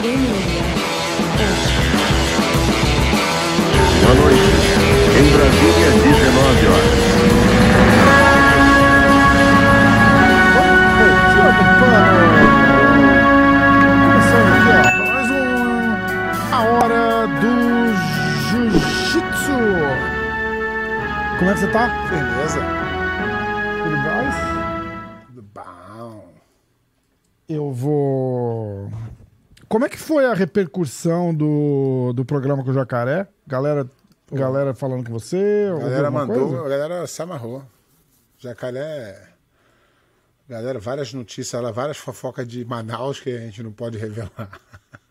Boa noite. Em Brasília, 19 horas. Começando aqui, ó. Mais um. A hora do Jiu-Jitsu. Como é que você tá? Firmeza. Foi a repercussão do, do programa com o Jacaré? Galera, galera falando com você? A galera mandou, coisa? a galera se amarrou. Jacaré. Galera, várias notícias, lá, várias fofocas de Manaus que a gente não pode revelar.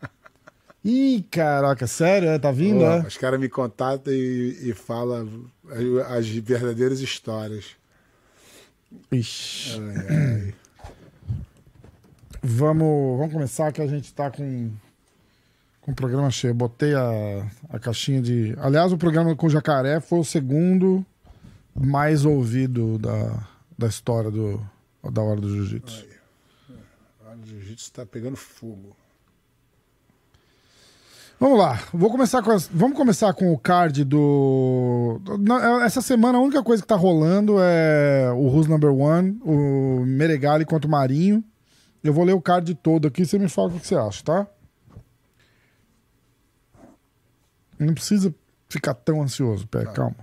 Ih, caraca, sério? é? Tá vindo, Pô, é? Os caras me contatam e, e falam as verdadeiras histórias. Ixi. Ai, ai. Vamos, vamos começar que a gente tá com, com o programa cheio. Botei a, a caixinha de. Aliás, o programa com o Jacaré foi o segundo mais ouvido da, da história do, da hora do jiu-jitsu. O jiu-jitsu tá pegando fogo. Vamos lá, vou começar com as- vamos começar com o card do. Essa semana a única coisa que tá rolando é o Who's Number One, o Meregali contra o Marinho. Eu vou ler o card todo aqui, você me fala o que você acha, tá? Não precisa ficar tão ansioso, pé, calma.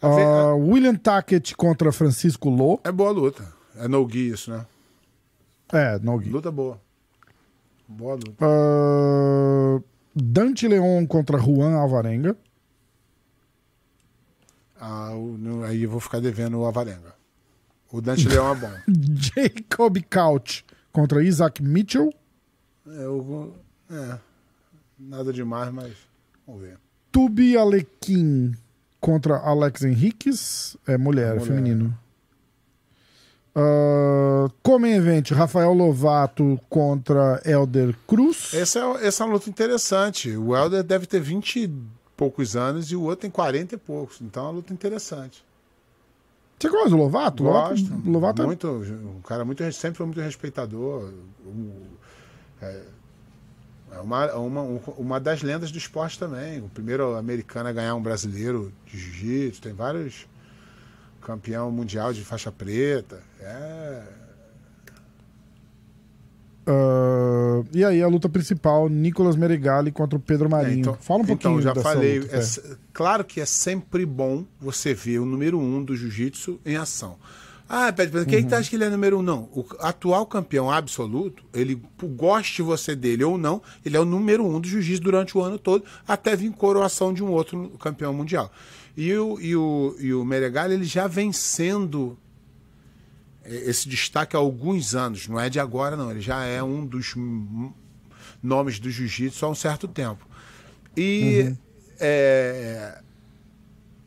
ve- Ah, William Tackett contra Francisco Lô. É boa luta. É no gi isso, né? É, no gi. Luta boa. Boa luta. Ah, Dante Leon contra Juan Alvarenga. Ah, no- aí eu vou ficar devendo o Avarenga. O Dante Leão é bom. Jacob Couch contra Isaac Mitchell. É, eu vou- é, nada demais, mas vamos ver. Tubi Alequim contra Alex Henriquez. É mulher, é Mulher. feminino. Uh, Comem Event, Rafael Lovato contra Elder Cruz. Essa é, essa é uma luta interessante. O Helder deve ter 20 e poucos anos e o outro tem 40 e poucos. Então é uma luta interessante. Você gosta do Lovato? Gosto. Lovato, Lovato é- muito, um cara muito, sempre foi muito respeitador. Um, é, é uma, uma, uma das lendas do esporte também. O primeiro americano a ganhar um brasileiro de jiu-jitsu. Tem vários campeão mundial de faixa preta. É, Uh, e aí, a luta principal, Nicolas Meregali contra o Pedro Marinho. É, então, Fala um pouquinho Então, já falei. luta, é é. claro que é sempre bom você ver o número um do jiu-jitsu em ação. Ah, Pede, Uhum. quem que tá acha que ele é número um? Não. O atual campeão absoluto, ele goste você dele ou não, ele é o número um do jiu-jitsu durante o ano todo, até vir coroação de um outro campeão mundial. E o, e o, e o Meregali, ele já vem sendo esse destaque há alguns anos, não é de agora, não. Ele já é um dos nomes do jiu-jitsu há um certo tempo. E é,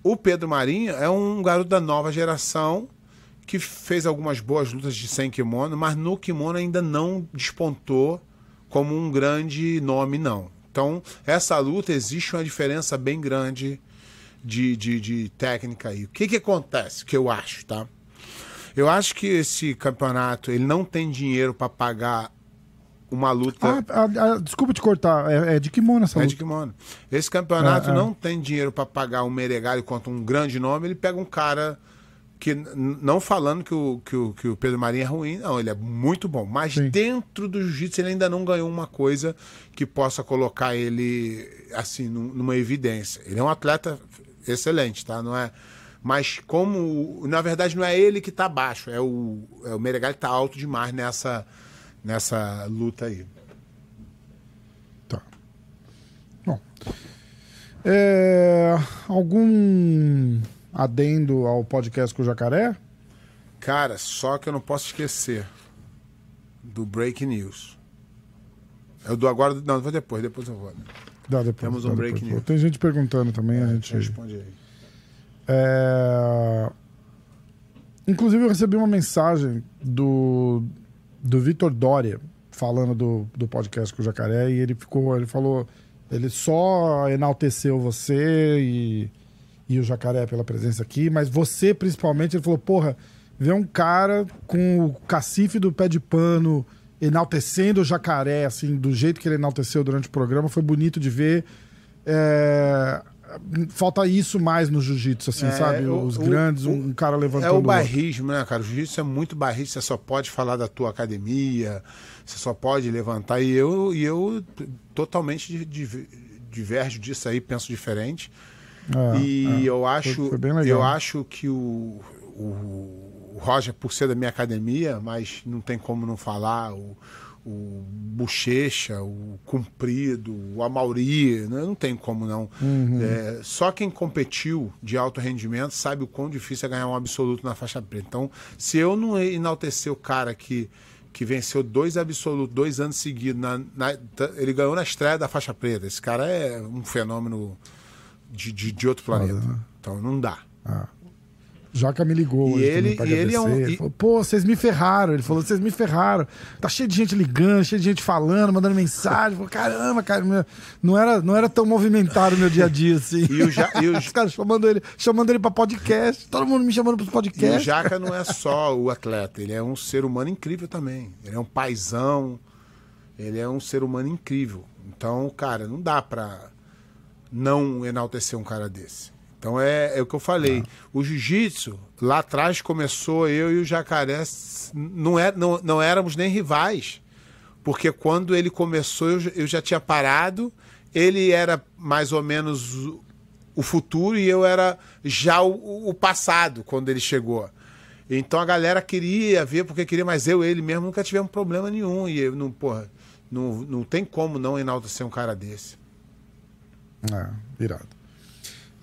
o Pedro Marinho é um garoto da nova geração que fez algumas boas lutas de sem kimono, mas no kimono ainda não despontou como um grande nome, não. Então, essa luta existe uma diferença bem grande de, de, de técnica aí. O que, que acontece? Que eu acho, tá? Eu acho que esse campeonato ele não tem dinheiro para pagar uma luta. Ah, ah, ah, desculpa te cortar, é, é de kimono essa É luta. de kimono. Esse campeonato É, é. não tem dinheiro para pagar um Meregali contra um grande nome. Ele pega um cara que, não falando que o, que, o, que o Pedro Marinho é ruim, não, ele é muito bom. Mas Sim. dentro do jiu-jitsu ele ainda não ganhou uma coisa que possa colocar ele assim num- numa evidência. Ele é um atleta excelente, tá? Não é. Mas como, na verdade, não é ele que tá baixo, é o, é o Meregali que tá alto demais nessa, nessa luta aí. Tá. Bom. É, algum adendo ao podcast com o Jacaré? Cara, só que eu não posso esquecer do Break News. Eu do agora, não, vou depois, depois eu vou. né? Dá depois, Temos um depois. break news. Tem gente perguntando também, a gente. Responde aí. É, Inclusive, eu recebi uma mensagem do, do Vitor Dória falando do, do podcast com o Jacaré e ele ficou, ele falou, ele só enalteceu você e, e o Jacaré pela presença aqui, mas você principalmente, ele falou, porra, ver um cara com o cacife do pé de pano enaltecendo o jacaré, assim, do jeito que ele enalteceu durante o programa, foi bonito de ver. É, Falta isso mais no jiu-jitsu, assim, É, sabe? o- Os o- grandes, o- um cara É levantando o outro. barrismo, né, cara? O jiu-jitsu é muito barrismo, você só pode falar da tua academia, você só pode levantar. E eu, e eu totalmente di- di- diverjo disso aí, penso diferente. É, e é. eu acho, foi legal. eu acho que o, o, o Roger, por ser da minha academia, mas não tem como não falar, o, o Bochecha, o Comprido, o Amauri, né? não tem como não. Uhum. É, só quem competiu de alto rendimento sabe o quão difícil é ganhar um absoluto na faixa preta. Então, se eu não enaltecer o cara que, que venceu dois absolutos, dois anos seguidos, na, na- ele ganhou na estreia da faixa preta. Esse cara é um fenômeno de, de, de outro planeta. né? Então, não dá. Jaca me ligou E ele- e ele é um-. Ele falou, Pô, vocês me ferraram. Ele falou, vocês me ferraram. Tá cheio de gente ligando, cheio de gente falando, mandando mensagem. Falou, caramba, cara, meu- não era, não era tão movimentado o meu dia a dia assim. E o Ja- e o- Os caras chamando ele, chamando ele pra podcast. Todo mundo me chamando pros E o podcasts. Jaca não é só o atleta, ele é um ser humano incrível também. Ele é um paizão, ele é um ser humano incrível. Então, cara, não dá pra não enaltecer um cara desse. Então é, é o que eu falei. O jiu-jitsu, lá atrás começou eu e o Jacaré, não, é, não, não éramos nem rivais. Porque quando ele começou, eu, já- eu já tinha parado, ele era mais ou menos o, o futuro e eu era já o, o passado quando ele chegou. Então a galera queria ver, porque queria, mas eu e ele mesmo nunca tivemos problema nenhum. E eu não, porra, não, não tem como não enaltecer um cara desse. É, irado.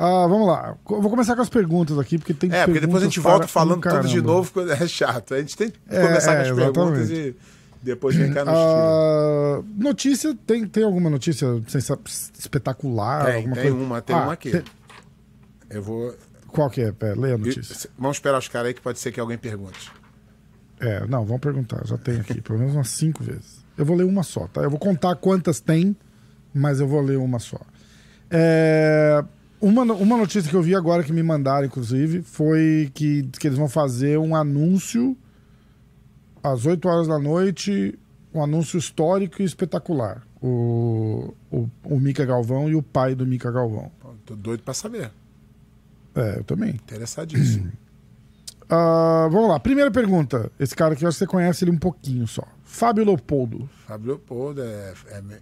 Ah, vamos lá. Vou começar com as perguntas aqui, porque tem É, porque depois a perguntas gente volta falando tudo de novo, é chato. A gente tem que É, começar é, com as perguntas exatamente. e depois vem cá no estilo. Ah, notícia, tem, tem alguma notícia espetacular? Tem, alguma tem coisa? uma, tem Ah, uma aqui. tem- Eu vou. Qual que é? Pera, lê a notícia. e- Vamos esperar os caras aí que pode ser que alguém pergunte. É, não, vamos perguntar. Já tem aqui, pelo menos umas cinco vezes. Eu vou ler uma só, tá? Eu vou contar quantas tem, mas eu vou ler uma só. É, uma, uma notícia que eu vi agora que me mandaram, inclusive, foi que, que eles vão fazer um anúncio às 8 horas da noite, um anúncio histórico e espetacular. O, o, o Mica Galvão e o pai do Mica Galvão. Tô doido pra saber. É, eu também. Interessadíssimo. Ah, vamos lá, primeira pergunta. Esse cara aqui, eu acho que você conhece ele um pouquinho só. Fábio Leopoldo. Fábio Leopoldo é, é me-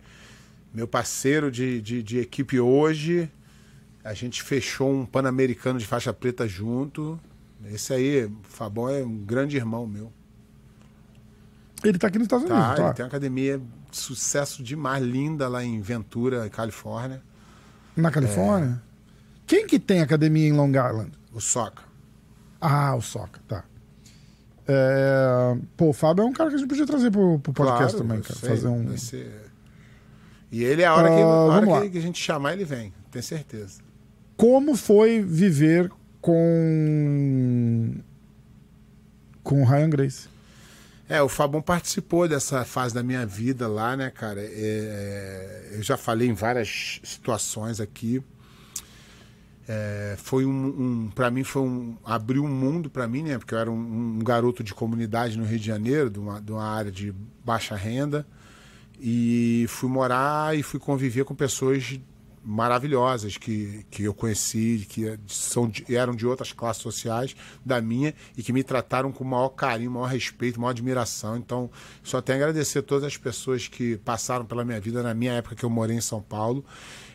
meu parceiro de, de, de equipe hoje. A gente fechou um Pan-Americano de faixa preta junto. Esse aí, o Fabão é um grande irmão meu. Ele tá aqui nos Estados Unidos, Tá, tá? ele tem uma academia de sucesso demais, linda lá em Ventura, Califórnia. Na Califórnia? Quem que tem academia em Long Island? O Soca. Ah, o Soca, tá. É, Pô, o Fábio é um cara que a gente podia trazer pro, pro podcast Claro, também, cara. sei, Fazer um. ser- E ele, a hora, que, Ah, a hora que, que a gente chamar, ele vem, tenho certeza. Como foi viver com. com Ryan Grace? É, o Fabão participou dessa fase da minha vida lá, né, cara? É, eu já falei em várias situações aqui. É, foi um, um para mim foi um abriu um mundo para mim, né? Porque eu era um, um garoto de comunidade no Rio de Janeiro, de uma, de uma área de baixa renda, e fui morar e fui conviver com pessoas maravilhosas que, que eu conheci, que são eram de outras classes sociais da minha e que me trataram com o maior carinho, maior respeito, maior admiração. Então, só tenho a agradecer a todas as pessoas que passaram pela minha vida na minha época que eu morei em São Paulo.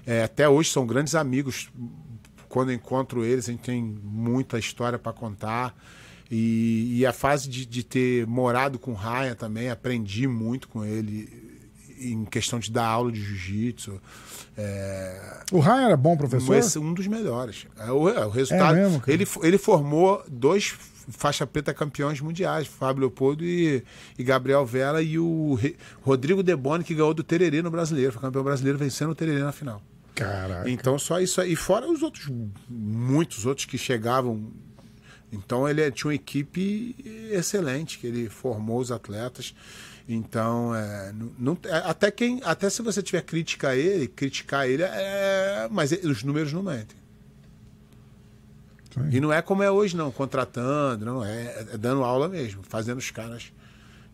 É, até hoje são grandes amigos. Quando encontro eles, a gente tem muita história para contar. E, e a fase de, de ter morado com o Ryan também, aprendi muito com ele em questão de dar aula de jiu-jitsu. É, O Ryan era bom professor? esse é um dos melhores. É o, é o resultado. É mesmo, ele, ele formou dois faixa preta campeões mundiais, Fábio Leopoldo e, e Gabriel Vela, e o Re- Rodrigo Deboni, que ganhou do Tererê no brasileiro, foi campeão brasileiro vencendo o Tererê na final. Caraca. Então só isso aí. E fora os outros, muitos outros que chegavam. Então ele tinha uma equipe excelente, que ele formou os atletas. Então, é, não, é, até quem, até se você tiver crítica a ele, criticar ele, é, mas os números não mentem. Sim. E não é como é hoje, não, contratando, não, é, é dando aula mesmo, fazendo os caras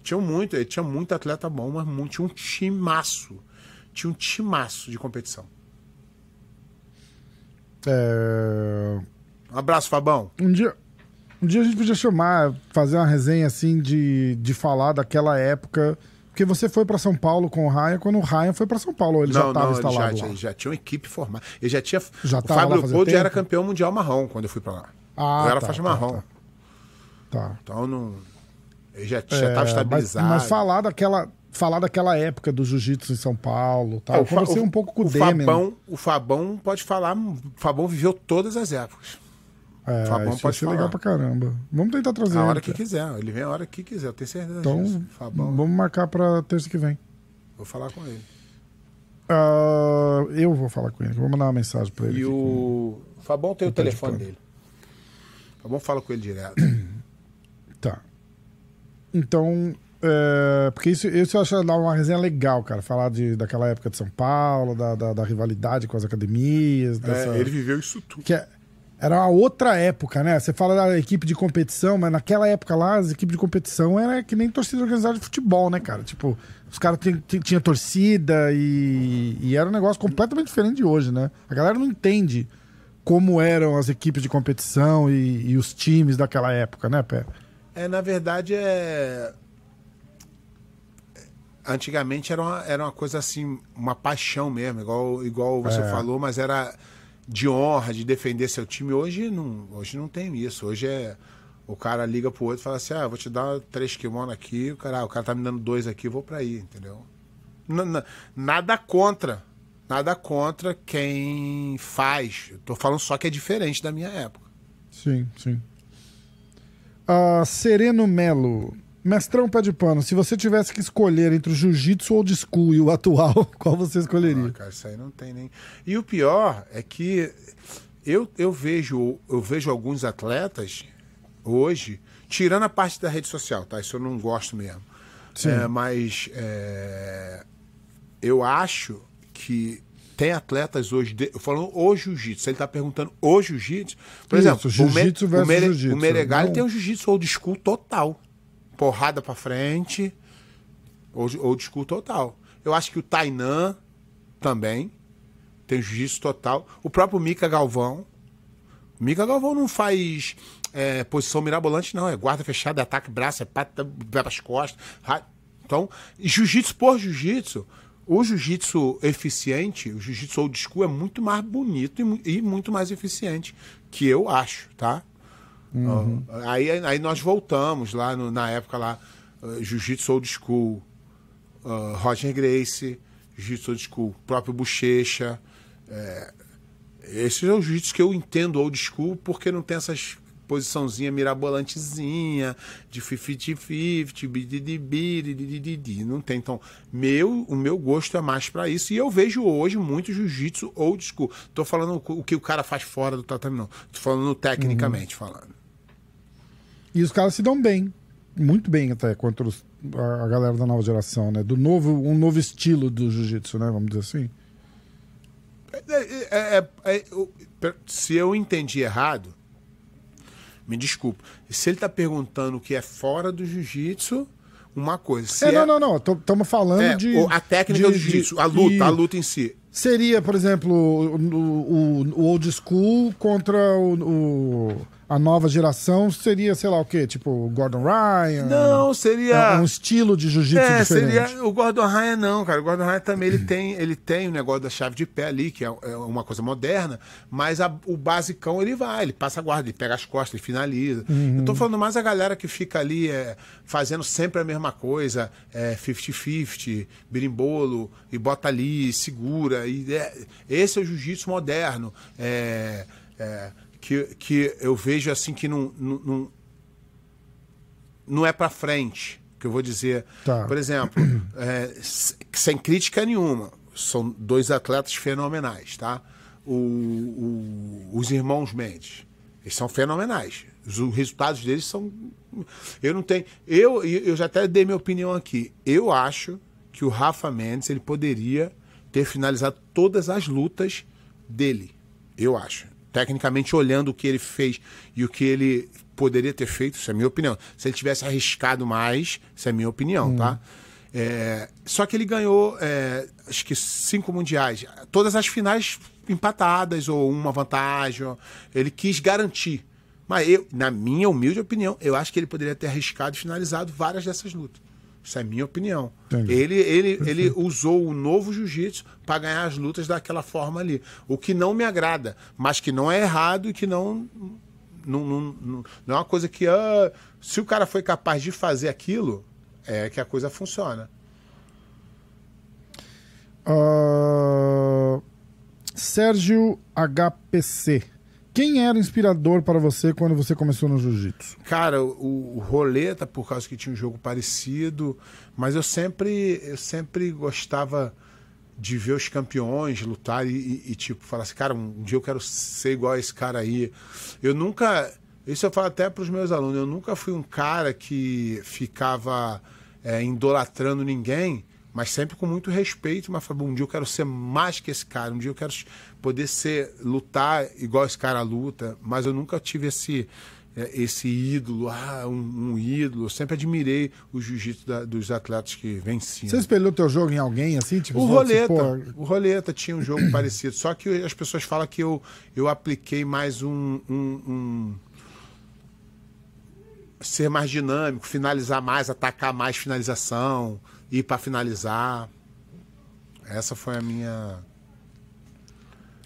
Tinha muito, ele tinha muito atleta bom, mas muito, tinha um timaço. Tinha um timaço de competição. É, Um abraço, Fabão. Um dia, um dia a gente podia chamar, fazer uma resenha assim de, de falar daquela época. Porque você foi pra São Paulo com o Ryan quando o Ryan foi pra São Paulo, ou ele já não, estava já, instalado tinha- lá. já tinha uma equipe formada. Ele já tinha. Já o Fábio Leopoldo já era campeão mundial marrom quando eu fui pra lá. Ah, eu era tá, faixa tá, marrom. Tá. Então não. Ele já É, estava mas, estabilizado. mas falar daquela, falar daquela época do jiu-jitsu em São Paulo, tá? É, Eu Fa- conversei o- um pouco com o, o. Fabão, o Fabão pode falar. O Fabão viveu todas as épocas. É, Fabão pode ser falar. legal pra caramba. Vamos tentar trazer A ele, hora que cara. quiser. Ele vem a hora que quiser, eu tenho certeza Então, disso. Fabão, vamos marcar pra terça que vem. vou falar com ele. Ah, eu vou falar com ele, vou mandar uma mensagem pra ele. E o. Fabão tem o, o telefone dele. Fabão fala com ele direto. Tá. Então, é, porque isso, isso eu acho dar uma resenha legal, cara. Falar de, daquela época de São Paulo, da, da, da rivalidade com as academias. Dessa, É, ele viveu isso tudo. que é- era uma outra época, né? Você fala da equipe de competição, mas naquela época lá, as equipes de competição era que nem torcida organizada de futebol, né, cara? Tipo, os caras tinham tinha torcida e, e era um negócio completamente diferente de hoje, né? A galera não entende como eram as equipes de competição e, e os times daquela época, né, Pé? É, na verdade, é. Antigamente era uma, era uma coisa assim, uma paixão mesmo, igual, igual você É. falou, mas era de honra, de defender seu time. Hoje não, hoje não tem isso. Hoje é. O cara liga pro outro e fala assim: ah, vou te dar três kimonos aqui, o cara, ah, o cara tá me dando dois aqui, vou pra aí, entendeu? N- nada contra. Nada contra quem faz. Eu tô falando só que é diferente da minha época. Sim, sim. Ah, Sereno Melo. Mestrão pé de pano, se você tivesse que escolher entre o jiu-jitsu old school e o atual, qual você escolheria? Ah, cara, isso aí não tem nem. E o pior é que eu, eu vejo eu vejo alguns atletas hoje, tirando a parte da rede social, tá? Isso eu não gosto mesmo. Sim. É, mas é, eu acho que tem atletas hoje, de, falando o jiu-jitsu, ele tá perguntando o jiu-jitsu. Por Isso, exemplo, jiu-jitsu o, Me- versus o, Mere, o Meregali tem um jiu-jitsu old school total. Porrada pra frente, old, old school total. Eu acho que o Tainan também tem jiu-jitsu total. O próprio Mika Galvão. O Mika Galvão não faz é, posição mirabolante, não. É guarda fechada, é ataque braço, é pata, vai pras costas. ra- Então, jiu-jitsu por jiu-jitsu, o jiu-jitsu eficiente, o jiu-jitsu old school é muito mais bonito e, e muito mais eficiente, que eu acho, tá? Ó, Aí, aí nós voltamos lá no- na época lá, uh, jiu-jitsu old school, uh, Roger Grace, jiu-jitsu old school, próprio Bochecha. É, esses são os jiu-jitsu que eu entendo old school porque não tem essas posiçãozinha mirabolantezinha, de 50-50, bididibididididi, não tem. Então, meu, o meu gosto é mais pra isso e eu vejo hoje muito jiu-jitsu old school. Tô falando o que o cara faz fora do tatame, não. Tô falando tecnicamente falando. E os caras se dão bem. Muito bem até contra os- a, a galera da nova geração, né? Do novo, um novo estilo do jiu-jitsu, né? Vamos dizer assim. É, é, é, é, per- se eu entendi errado, me desculpa. Se ele tá perguntando o que é fora do jiu-jitsu, uma coisa. Se é, não, não, não. Estamos falando é, de. a técnica de- do jiu-jitsu, de- a luta, e a luta em si. Seria, por exemplo, o, o, o old school contra o, o- a nova geração. Seria, sei lá o quê? Tipo, Gordon Ryan? Não, É seria. um estilo de jiu-jitsu É, diferente. seria o Gordon Ryan não, cara. O Gordon Ryan também ele tem, ele tem o negócio da chave de pé ali, que é, é uma coisa moderna, mas a- o basicão ele vai, ele passa a guarda, ele pega as costas, ele finaliza. Eu tô falando mais a galera que fica ali é, fazendo sempre a mesma coisa, é 50-50, birimbolo, e bota ali, segura. E é- esse é o jiu-jitsu moderno. É, é, que, que eu vejo assim que não- não- não, é pra frente. Que eu vou dizer. Tá. Por exemplo, é, sem crítica nenhuma, são dois atletas fenomenais, tá? O- o- os irmãos Mendes, eles são fenomenais. Os, os resultados deles são. Eu não tenho. Eu, eu já até dei minha opinião aqui. Eu acho que o Rafa Mendes ele poderia ter finalizado todas as lutas dele. Eu acho. Tecnicamente, olhando o que ele fez e o que ele poderia ter feito, isso é minha opinião. Se ele tivesse arriscado mais, isso é minha opinião, tá? É, só que ele ganhou, é, acho que cinco mundiais. Todas as finais empatadas ou uma vantagem. Ele quis garantir. Mas eu, na minha humilde opinião, eu acho que ele poderia ter arriscado e finalizado várias dessas lutas. Isso é minha opinião. Entendi. Ele, ele, ele usou o novo jiu-jitsu para ganhar as lutas daquela forma ali. O que não me agrada, mas que não é errado e que não. Não, não, não, não é uma coisa que. ah, se o cara foi capaz de fazer aquilo, é que a coisa funciona. Ah, Sérgio HPC. Quem era inspirador para você quando você começou no jiu-jitsu? Cara, o, o Roleta, por causa que tinha um jogo parecido, mas eu sempre, eu sempre gostava de ver os campeões lutar e, e- e, tipo, falar assim, cara, um dia eu quero ser igual a esse cara aí. Eu nunca, isso eu falo até para os meus alunos, eu nunca fui um cara que ficava é, idolatrando ninguém, mas sempre com muito respeito, mas um dia eu quero ser mais que esse cara, um dia eu quero poder ser, lutar igual esse cara luta, mas eu nunca tive esse é, esse ídolo, ah, um, um ídolo. Eu sempre admirei o jiu-jitsu dos atletas que venciam. Você espelhou teu jogo em alguém assim? Tipo, O Roleta, pô, o Roleta tinha um jogo parecido, só que as pessoas falam que eu, eu apliquei mais um, um- um- ser mais dinâmico, finalizar mais, atacar mais finalização, ir para finalizar. Essa foi a minha.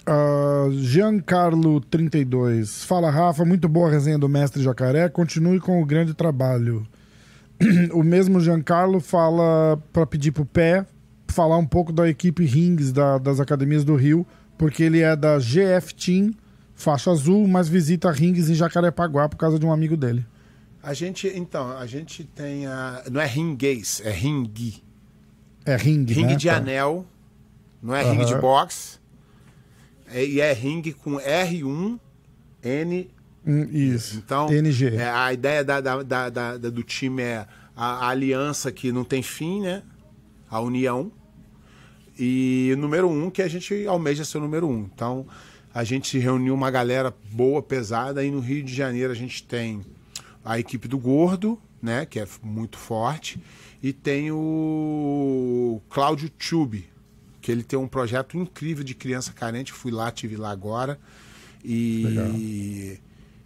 Ah, Giancarlo 32. Fala, Rafa. Muito boa a resenha do Mestre Jacaré. Continue com o grande trabalho. o mesmo Giancarlo fala para pedir pro pé falar um pouco da equipe Rings da- das academias do Rio, porque ele é da GF Team, faixa azul, mas visita Rings em Jacarepaguá por causa de um amigo dele. A gente, então, a gente tem a. Não é ringuês, é ringue. É Ring, Ringue né? de Tá. anel, não é ringue de boxe. É- e é ringue com R1, N Hum, isso. Então, NG. é, a ideia da- da- da- do time é a, a aliança que não tem fim, né? A união. E o número um, que a gente almeja ser o número um. Então, a gente reuniu uma galera boa, pesada, e no Rio de Janeiro a gente tem a equipe do Gordo, né? Que é muito forte. E tem o Cláudio Tube, que ele tem um projeto incrível de criança carente. Fui lá, tive lá agora. E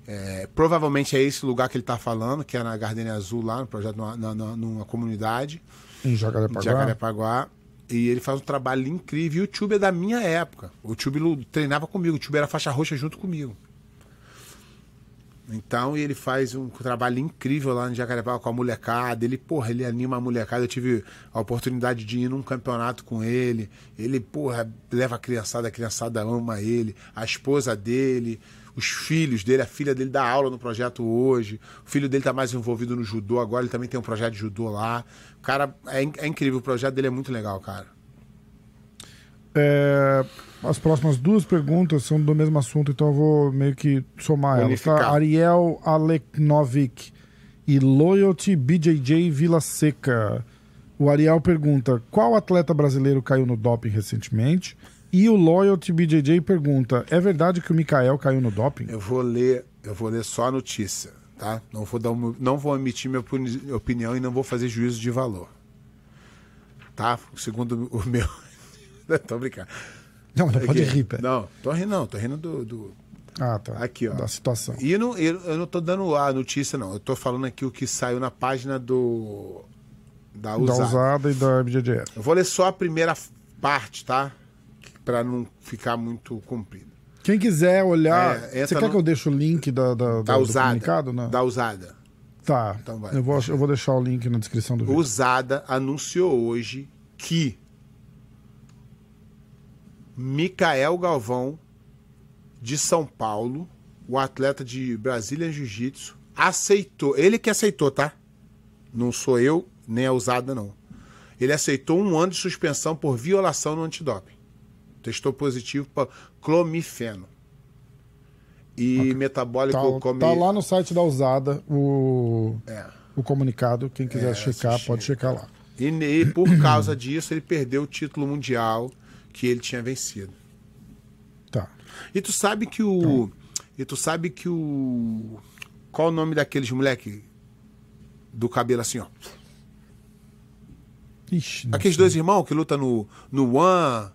é, provavelmente é esse lugar que ele está falando, que é na Gardenia Azul, lá no projeto, numa, numa comunidade Em em Jacarepaguá. Jacarepaguá. E ele faz um trabalho incrível. E o Tube é da minha época. O Tube treinava comigo. O Tube era faixa roxa junto comigo. Então, ele faz um trabalho incrível lá no Jacarepaguá com a molecada. Ele, porra, ele anima a molecada. Eu tive a oportunidade de ir num campeonato com ele. Ele, porra, leva a criançada, a criançada ama ele. A esposa dele, os filhos dele, a filha dele dá aula no projeto hoje. O filho dele tá mais envolvido no judô agora. Ele também tem um projeto de judô lá. Cara, é, é incrível. O projeto dele é muito legal, cara. É, as próximas duas perguntas são do mesmo assunto, então eu vou meio que somar elas. Tá? Ariel Aleknovic e Loyalty BJJ Vila Seca. O Ariel pergunta: qual atleta brasileiro caiu no doping recentemente? E o Loyalty BJJ pergunta: é verdade que o Mikael caiu no doping? Eu vou ler, eu vou ler só a notícia, tá? Não vou dar um- não vou emitir minha opini- opinião e não vou fazer juízo de valor. Tá? Segundo o meu. tô brincando. Não, não pode rir, pé. Não, tô rindo não, tô rindo do, do- Ah, tá. Aqui, ó. Da situação. E eu não, eu, eu não tô dando a notícia não, eu tô falando aqui o que saiu na página do da Da usada. usada e da BJJF. Eu vou ler só a primeira parte, tá? Pra não ficar muito comprido. Quem quiser olhar. É, você quer no- que eu deixe o link da, da, Da do usada. comunicado? Não? Da usada. Tá. Então vai. eu, vou, eu vou deixar o link na descrição do vídeo. Usada anunciou hoje que Micael Galvão, de São Paulo, o atleta de Brasília Jiu-Jitsu, aceitou. Ele que aceitou, tá? Não sou eu, nem a usada, não. Ele aceitou um ano de suspensão por violação no antidoping. Testou positivo para clomifeno. E metabólico Tá, come... tá lá no site da usada o, É. o comunicado. Quem quiser É, checar, assisti. pode checar lá. E, ne- por causa disso, ele perdeu o título mundial que ele tinha vencido. Tá. E tu sabe que o. E tu sabe que o. Qual o nome daqueles moleque do cabelo assim, ó? Ixi, Aqueles sei. dois irmãos que lutam no, no One,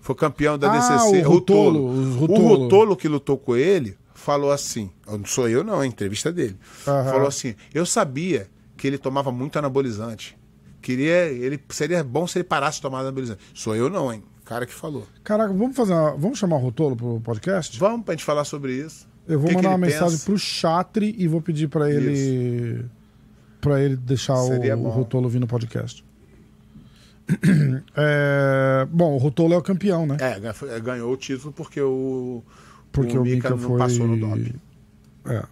foi campeão da Ah, DCC. o Rutolo, os O Rutolo. Rutolo que lutou com ele falou assim: não sou eu, não, é a entrevista dele. Aham. Falou assim: eu sabia que ele tomava muito anabolizante. Queria, ele seria bom se ele parasse de tomar anabolizante. Sou eu, não, hein? Cara que falou. Caraca, vamos fazer uma- Vamos chamar o Rotolo pro podcast? Vamos pra gente falar sobre isso. Eu vou O que que mandar uma ele mensagem pensa? pro Chatri e vou pedir pra ele. Pra ele deixar o, Seria o bom. Rotolo vir no podcast. É, bom, o Rotolo é o campeão, né? É, ganhou o título porque o. Porque o Mika não foi- passou no doping. É.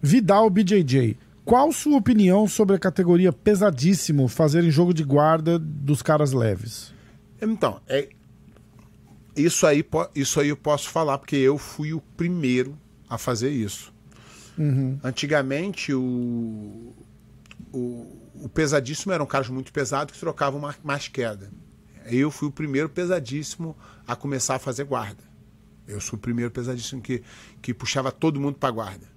Vidal BJJ. Qual sua opinião sobre a categoria pesadíssimo fazer em jogo de guarda dos caras leves? Então, é, isso, aí, isso aí eu posso falar, porque eu fui o primeiro a fazer isso. Antigamente, o, o, o pesadíssimo eram caras muito pesados que trocavam ma- mais queda. Eu fui o primeiro pesadíssimo a começar a fazer guarda. Eu sou o primeiro pesadíssimo que, que puxava todo mundo para guarda.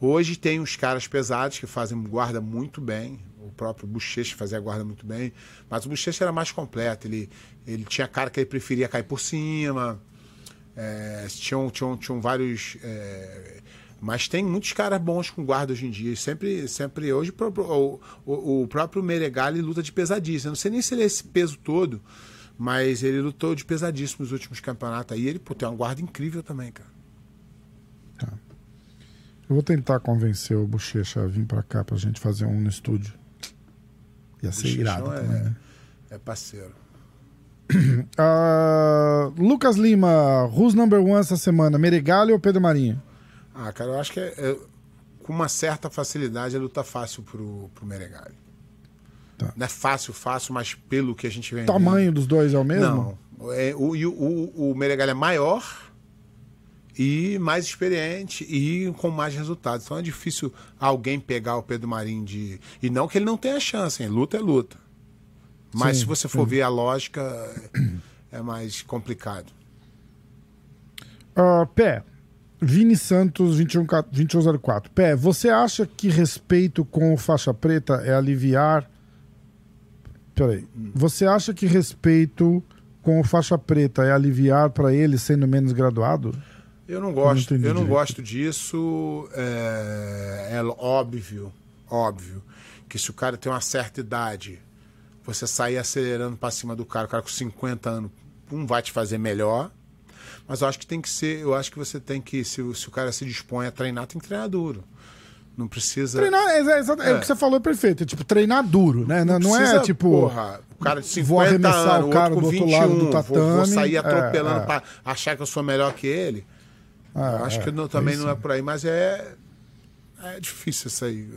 Hoje tem os caras pesados que fazem guarda muito bem. O próprio Bochecha fazia guarda muito bem. Mas o Bochecha era mais completo. Ele, ele tinha cara que ele preferia cair por cima. É, tinham, tinham, tinham vários. é, mas tem muitos caras bons com guarda hoje em dia. Sempre, sempre hoje o, o, o- o próprio Meregali luta de pesadíssimo. Eu não sei nem se ele é esse peso todo, mas ele lutou de pesadíssimo nos últimos campeonatos aí. Ele pô, tem uma guarda incrível também, cara. Eu vou tentar convencer o Bochecha a vir pra cá pra gente fazer um no estúdio. Ia ser Bochechão irado é- também, né? É parceiro. Ah, Lucas Lima, who's number one essa semana? Meregali ou Pedro Marinho? Ah, cara, eu acho que é, é- com uma certa facilidade a luta fácil pro, pro Meregali. Tá. Não é fácil, fácil, mas pelo que a gente vem O tamanho dos dois é o mesmo? Não. É, o, o, o, o Meregali é maior e mais experiente e com mais resultados. Então é difícil alguém pegar o Pedro Marinho de. E não que ele não tenha chance, hein? luta é luta. Mas Sim, se você for ver a lógica, é mais complicado. Ah, Pé, Vini Santos 21, 2104. Pé, você acha que respeito com o faixa preta é aliviar. Peraí. Você acha que respeito com o faixa preta é aliviar pra ele sendo menos graduado? Eu não gosto, entendi eu não direito. gosto disso. É, é óbvio, óbvio, que se o cara tem uma certa idade, você sair acelerando pra cima do cara, o cara com 50 anos, um vai te fazer melhor. Mas eu acho que tem que ser, eu acho que você tem que, se, o- se o cara se dispõe a treinar, tem que treinar duro. Não precisa. Treinar, é, é, é É. o que você falou é perfeito. É tipo, treinar duro, né? Não, não é precisa, tipo. Porra, o cara de 50 vou arremessar anos, o cara do outro lado do 21, vou- Vou, tatame, sair é, atropelando é. pra achar que eu sou melhor que ele. Ah, acho é, que não- também isso. não é por aí, mas é. É difícil isso aí.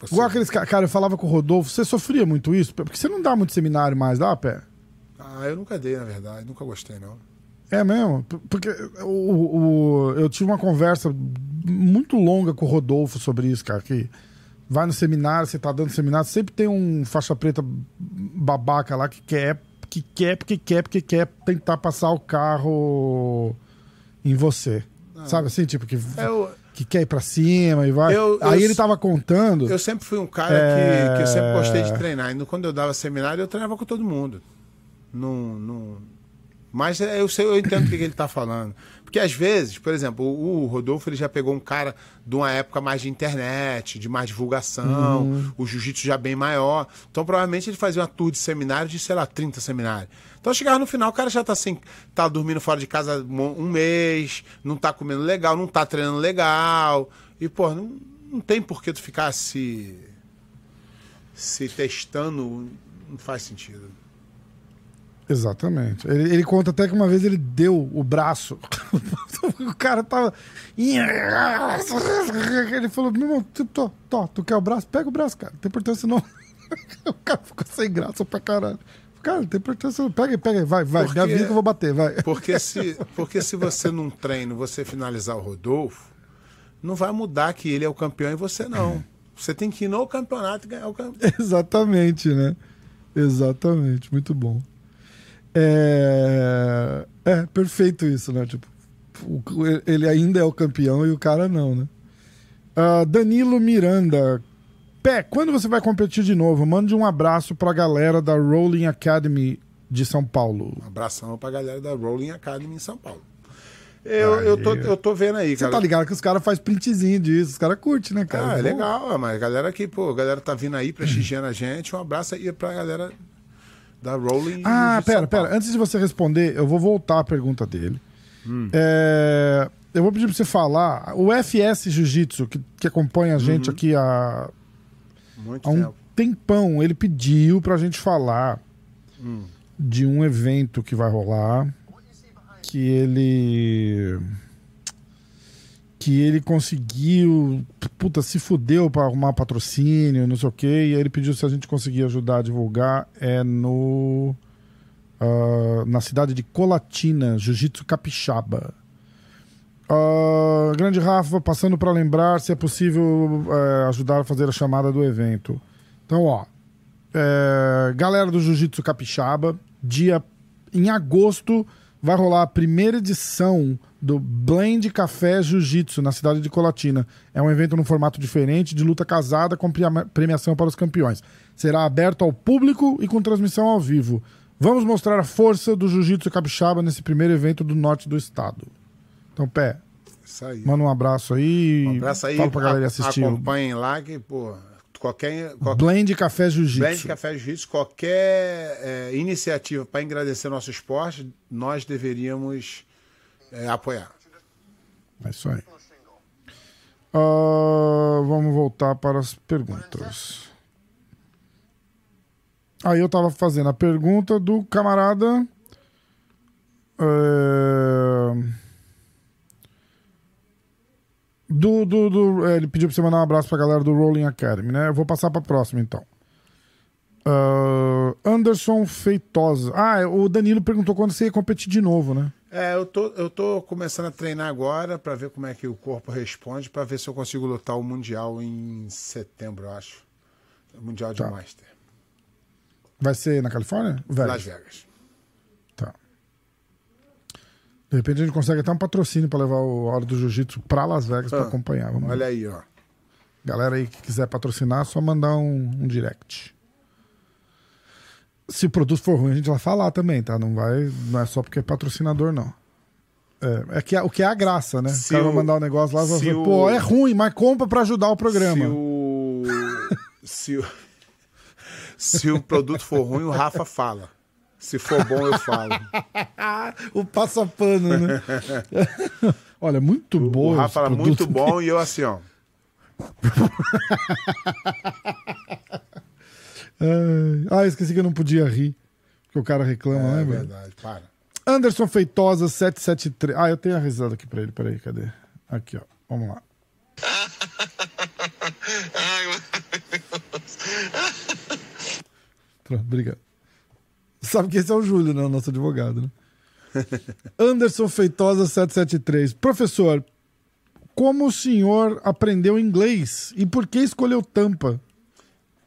Você- Igual aqueles. Cara, eu falava com o Rodolfo, você sofria muito isso? Porque você não dá muito seminário mais, dá, Pé? Ah, eu nunca dei, na verdade. Nunca gostei, não. É mesmo? Porque o, o- eu tive uma conversa muito longa com o Rodolfo sobre isso, cara. Que vai no seminário, você tá dando seminário, sempre tem um faixa preta babaca lá que quer, que quer, porque quer, porque quer tentar passar o carro em você. Sabe assim, tipo, que, Eu, que quer ir pra cima e vai. Eu- eu Aí ele s- tava contando. eu sempre fui um cara É. que, que eu sempre gostei de treinar. E quando eu dava seminário, eu treinava com todo mundo. Não. não... Mas é, eu, sei, eu entendo o que que ele está falando. Porque às vezes, por exemplo, o, Rodolfo ele já pegou um cara de uma época mais de internet, de mais divulgação, Uhum. o jiu-jitsu já bem maior. Então provavelmente ele fazia uma tour de seminário de, sei lá, 30 seminários. Então chegava no final, o cara já tá assim, tá dormindo fora de casa um um mês, não tá comendo legal, não tá treinando legal. E, pô, não, não tem por que tu ficar se, se testando, não faz sentido. Exatamente. Ele, ele conta até que uma vez ele deu o braço. o cara tava. Ele falou: meu irmão, tu, tu, tu, quer o braço? Pega o braço, cara. Não tem importância não. o cara ficou sem graça pra caralho. Cara, não tem importância não. Pega aí, pega aí. Vai, vai. Porque- Me avisa que eu vou bater, vai. Porque se, porque se você num treino você finalizar o Rodolfo, não vai mudar que ele é o campeão e você não. Você tem que ir no campeonato e ganhar o campeonato. Exatamente, né? Exatamente. Muito bom. É... é perfeito isso, né? Tipo, ele ainda é o campeão e o cara não, né? Ah, Danilo Miranda. Pé, quando você vai competir de novo? Mande um abraço pra galera da Rolling Academy de São Paulo. Um abração pra galera da Rolling Academy em São Paulo. Eu, eu, tô, eu tô vendo aí, Você cara. tá ligado que os caras fazem printzinho disso, os caras curtem, né, cara? Ah, é legal, mas a galera aqui, pô, a galera tá vindo aí prestigiando a gente. Um abraço aí pra galera da Rolling. Ah, pera, pera. Antes de você responder, eu vou voltar à pergunta dele. Hum. É, eu vou pedir pra você falar. O FS Jiu-Jitsu, que, que acompanha a gente aqui há, Muito há um tempo. tempão, ele pediu pra gente falar Hum. de um evento que vai rolar. Que ele. Que ele conseguiu. Puta, se fudeu pra arrumar patrocínio, não sei o quê. E aí ele pediu se a gente conseguir ajudar a divulgar. É no. ah, na cidade de Colatina, Jiu-Jitsu Capixaba. Ah, grande Rafa, passando para lembrar se é possível eh, ajudar a fazer a chamada do evento. Então, ó, é, galera do Jiu-Jitsu Capixaba, dia em agosto vai rolar a primeira edição do Blend Café Jiu-Jitsu na cidade de Colatina. É um evento num formato diferente, de luta casada com premiação para os campeões. Será aberto ao público e com transmissão ao vivo. Vamos mostrar a força do Jiu-Jitsu Capixaba nesse primeiro evento do norte do estado. Então, Pé, manda um abraço aí. Um abraço aí. Fala pra galera assistir. Acompanhem lá que, pô, qualquer. qualquer Blend Café Blend Jiu-Jitsu. Café Jiu-Jitsu, qualquer é, iniciativa para engrandecer nosso esporte, nós deveríamos é, apoiar. É isso aí. Ah, vamos voltar para as perguntas. Aí eu tava fazendo a pergunta do camarada. é, Do, do, do- é, ele pediu pra você mandar um abraço pra galera do Rolling Academy, né? Eu vou passar pra próxima então. Ah, Anderson Feitosa. Ah, o Danilo perguntou quando você ia competir de novo, né? É, eu tô, eu tô começando a treinar agora para ver como é que o corpo responde, para ver se eu consigo lutar o Mundial em setembro, eu acho. O Mundial de Tá. Master. Vai ser na Califórnia? Velho. Las Vegas. Tá. De repente a gente consegue até um patrocínio pra levar o Hora do Jiu-Jitsu pra Las Vegas Ah, acompanhar. Vamos Olha ver. aí, ó. Galera aí que quiser patrocinar, é só mandar um, um direct. Se o produto for ruim, a gente vai falar também, tá? Não vai, não é só porque é patrocinador, não. É, é que o que é a graça, né? Se o cara vai o- mandar um negócio lá vai falar, o- pô, é ruim, mas compra pra ajudar o programa. Se o, se o se o produto for ruim, o Rafa fala. Se for bom, eu falo. O passapano, né? Olha, muito bom. o Rafa fala muito bom e eu assim, ó. Ah, esqueci que eu não podia rir. Porque o cara reclama, É né, velho? verdade, para. Anderson Feitosa 773. Ah, eu tenho a risada aqui pra ele. Peraí, cadê? Aqui, ó. Vamos lá. Pronto, obrigado. Sabe que esse é o Júlio, né? O nosso advogado, né? Anderson Feitosa 773. Professor, como o senhor aprendeu inglês e por que escolheu Tampa?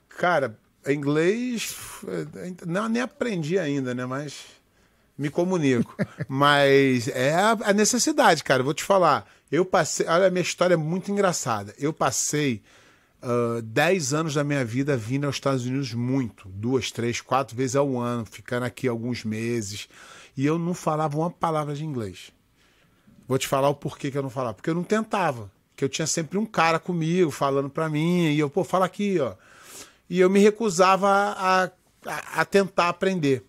Cara, inglês eh, não nem aprendi ainda, né? Mas me comunico. Mas é a necessidade, cara. Vou te falar. Eu passei. Olha, a minha história é muito engraçada. Eu passei ah, 10 anos da minha vida vindo aos Estados Unidos muito. Duas, três, quatro vezes ao ano, ficando aqui alguns meses. E eu não falava uma palavra de inglês. Vou te falar o porquê que eu não falava. Porque eu não tentava. Que eu tinha sempre um cara comigo falando pra mim. E eu, pô, fala aqui, ó. E eu me recusava a, a, a tentar aprender.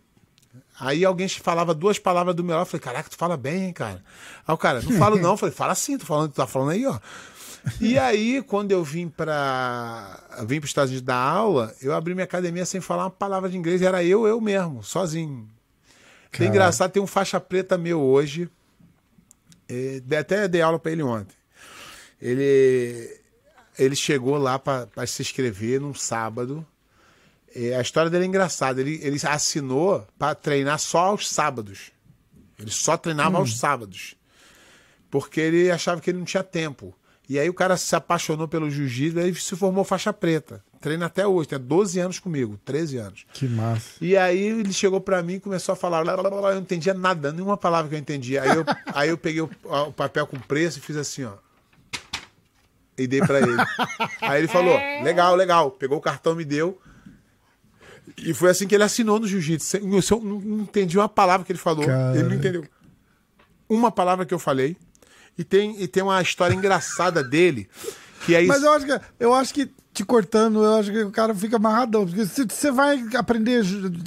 Aí alguém falava duas palavras do meu lado. Eu falei, caraca, tu fala bem, hein, cara? Aí o cara, não falo não. Eu falei, fala sim, tô falando, tu tá falando aí, ó. E aí, quando eu vim para vim para os Estados Unidos dar aula, eu abri minha academia sem falar uma palavra de inglês. Era eu, eu mesmo, sozinho. É Caraca. engraçado, tem um faixa preta meu hoje. é, até dei aula para ele ontem. Ele, ele chegou lá para se inscrever num sábado. É, a história dele é engraçada. Ele, ele assinou para treinar só aos sábados. Ele só treinava aos sábados. Porque ele achava que ele não tinha tempo. E aí o cara se apaixonou pelo jiu-jitsu e se formou faixa preta. Treina até hoje, tem 12 anos comigo, 13 anos. Que massa. E aí ele chegou pra mim e começou a falar, lá, lá, lá, lá, eu não entendia nada, nenhuma palavra que eu entendia. Aí eu, aí eu peguei o, o papel com preço e fiz assim, ó. E dei pra ele. Aí ele falou, legal, legal. Pegou o cartão, me deu. E foi assim que ele assinou no jiu-jitsu. Eu não não entendi uma palavra que ele falou. Ele não Caraca. entendeu uma palavra que eu falei. E tem, e tem uma história engraçada dele, que é isso. Mas eu acho que, eu acho que te cortando, eu acho que o cara fica amarradão. Porque se você vai aprender,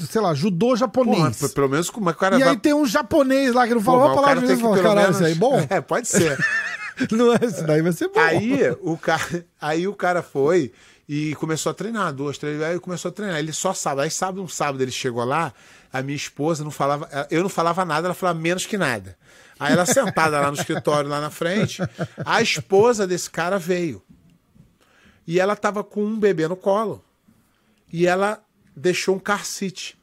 sei lá, judô Porra, japonês. p- pelo menos como é que o cara e vai. aí tem um japonês lá que não Pô, mas uma palavra e fala, caralho, menos... isso aí é bom? É, pode ser. Não é, isso daí vai ser bom. Aí o cara, aí o cara foi e começou a treinar, duas, três, aí começou a treinar. Ele só sábado, aí sábado, um sábado ele chegou lá, a minha esposa não falava, eu não falava nada, ela falava menos que nada. Aí ela sentada lá no escritório, lá na frente, a esposa desse cara veio. E ela tava com um bebê no colo. E ela deixou um car seat.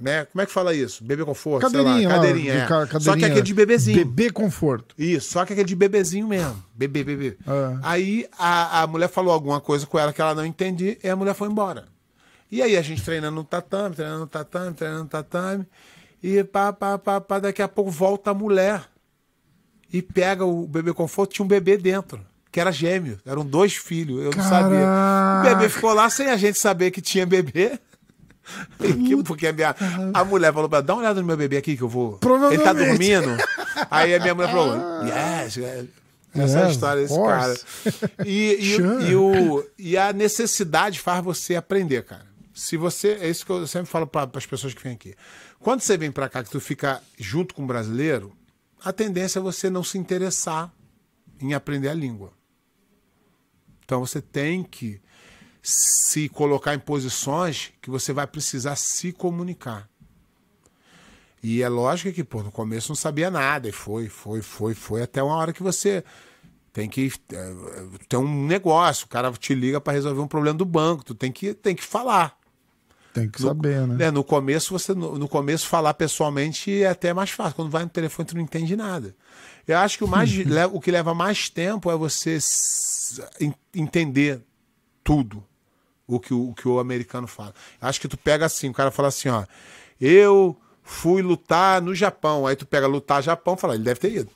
Né? Como é que fala isso? Bebê conforto, Cadeirinha, lá, lá, cadeirinha, de é. ca- Só que cadeirinha. aquele de bebezinho. Bebê conforto. Isso, só que aquele de bebezinho mesmo. Bebê, bebê. É. Aí a, a mulher falou alguma coisa com ela que ela não entendia e a mulher foi embora. E aí a gente treinando no tatame, treinando no tatame, treinando no tatame. E pá, pá, pá, pá, daqui a pouco volta a mulher e pega o bebê conforto, tinha um bebê dentro, que era gêmeo, eram dois filhos, eu não sabia. O Caraca. bebê ficou lá sem a gente saber que tinha bebê. Que- Porque a, minha, a mulher falou pra ela, dá uma olhada no meu bebê aqui que eu vou. Ele tá dormindo. Aí a minha mulher falou, yes, é. essa é a história desse cara. E, e, e, o, e a necessidade faz você aprender, cara. Se você. É isso que eu sempre falo para as pessoas que vêm aqui. Quando você vem para cá, que tu fica junto com o brasileiro, a tendência é você não se interessar em aprender a língua. Então você tem que se colocar em posições que você vai precisar se comunicar. E é lógico que, pô, no começo não sabia nada, e foi, foi, foi, foi, até uma hora que você tem que é, ter um negócio, o cara te liga para resolver um problema do banco, tu tem que, tem que falar. Tem que No, saber, né? né, no começo, você no, no começo falar pessoalmente é até mais fácil. Quando vai no telefone, tu não entende nada. Eu acho que o, mais, o que leva mais tempo é você entender tudo o que o, o que o americano fala. Acho que tu pega assim, o cara fala assim, ó, eu fui lutar no Japão. Aí tu pega lutar Japão fala, ele deve ter ido.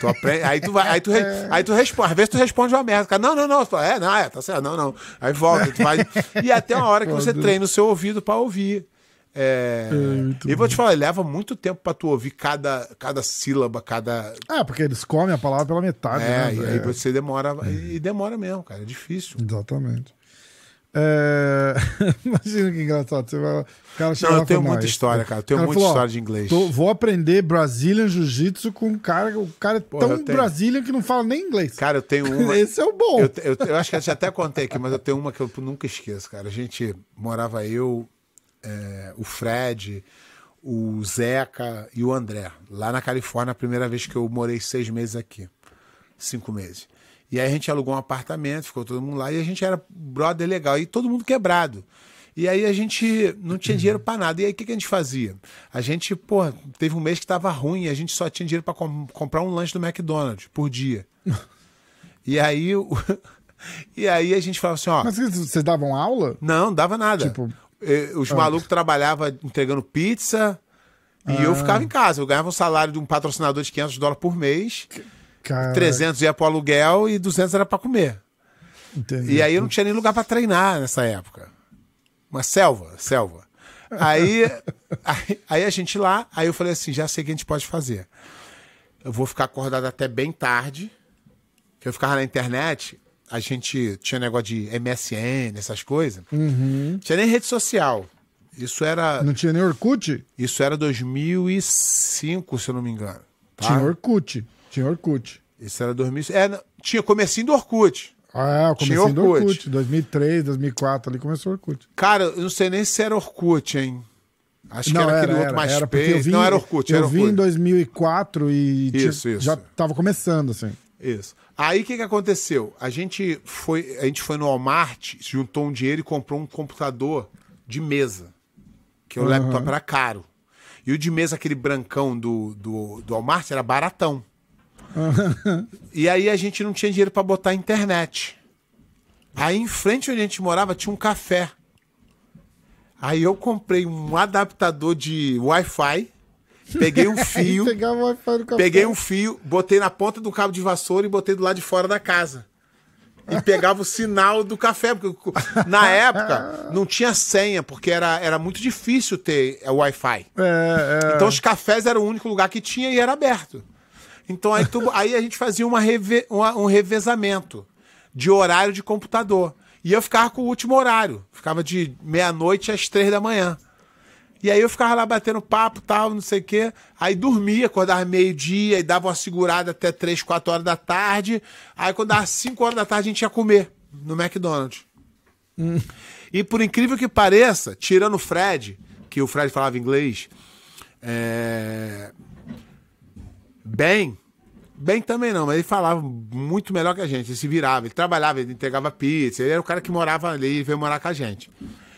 Tu aprende- aí, tu vai, aí, tu re- aí tu responde. Às vezes tu responde uma merda. Cara, não, não, não. Fala, é, não, é, tá certo, não, não. Aí volta, tu vai. E até uma hora que você treina o seu ouvido pra ouvir. É, muito e vou te falar, leva muito tempo pra tu ouvir cada, cada sílaba, cada. É, porque eles comem a palavra pela metade, É, né? e aí É, você demora. E demora mesmo, cara. É difícil. Exatamente. É... Imagina que engraçado. Você vai... O cara chega Não, eu tenho muita "Não, história, cara. Eu tenho muita falou, história de inglês. tô- vou aprender Brazilian Jiu-Jitsu com um cara. O cara é Porra, tão tenho. Brasília que não fala nem inglês. Cara, eu tenho uma. Esse é o bom. Eu, eu, eu acho que eu já até contei aqui, mas eu tenho uma que eu nunca esqueço, cara. A gente morava eu, é, o Fred, o Zeca e o André, lá na Califórnia, a primeira vez que eu morei seis meses aqui. Cinco meses. E aí a gente alugou um apartamento, ficou todo mundo lá, e a gente era brother legal, e todo mundo quebrado. E aí a gente não tinha dinheiro pra nada. E aí o que, que a gente fazia? A gente, pô, teve um mês que tava ruim, e a gente só tinha dinheiro pra com- comprar um lanche do McDonald's por dia. E aí, e aí a gente falava assim, ó, Mas vocês davam aula? não, não dava nada. Tipo, Os malucos trabalhavam entregando pizza e eu ficava em casa. Eu ganhava um salário de um patrocinador de 500 dólares por mês, Cara, 300 ia pro aluguel e 200 era pra comer. entendi. E aí eu não tinha nem lugar pra treinar nessa época. Uma selva, selva. Aí, aí, aí a gente lá, aí eu falei assim, já sei o que a gente pode fazer. Eu vou ficar acordado até bem tarde, que eu ficava na internet, a gente tinha negócio de MSN, essas coisas. Não tinha nem rede social. Isso era, Não tinha nem Orkut? isso era 2005, se eu não me engano. tá? Tinha Orkut. Tinha Orkut. Isso era 2000. É, tinha comecinho do Orkut. Ah, é, comecinho do Orkut. Orkut. 2003, 2004, ali começou o Orkut. Cara, eu não sei nem se era Orkut, hein? Acho que Não, era, era, aquele era, outro mais era porque eu vi, Não era Orkut, eu era vi Orkut. em 2004 e tinha- Isso, isso. já tava começando, assim. Isso. Aí o que, que aconteceu? A gente foi, a gente foi no Walmart, juntou um dinheiro e comprou um computador de mesa. Que o Uhum. laptop era caro. E o de mesa, aquele brancão do, do, do Walmart, era baratão. E aí a gente não tinha dinheiro pra botar internet. Aí em frente onde a gente morava tinha um café. Aí eu comprei um adaptador de Wi-Fi, peguei um fio, peguei um fio, botei na ponta do cabo de vassoura e botei do lado de fora da casa. E pegava o sinal do café, porque na época não tinha senha, porque era, era muito difícil ter é, Wi-Fi. É, é. Então os cafés era o único lugar que tinha e era aberto. Então aí, tu- aí a gente fazia uma reve- uma- um revezamento de horário de computador. E eu ficava com o último horário. Ficava de meia-noite às três da manhã. E aí eu ficava lá batendo papo, tal, não sei o quê. Aí dormia, acordava meio-dia e dava uma segurada até três, quatro horas da tarde. Aí quando dava cinco horas da tarde a gente ia comer no McDonald's. E por incrível que pareça, tirando o Fred, que o Fred falava inglês, é... bem, bem também não, mas ele falava muito melhor que a gente, ele se virava, ele trabalhava, ele entregava pizza, ele era o cara que morava ali e veio morar com a gente.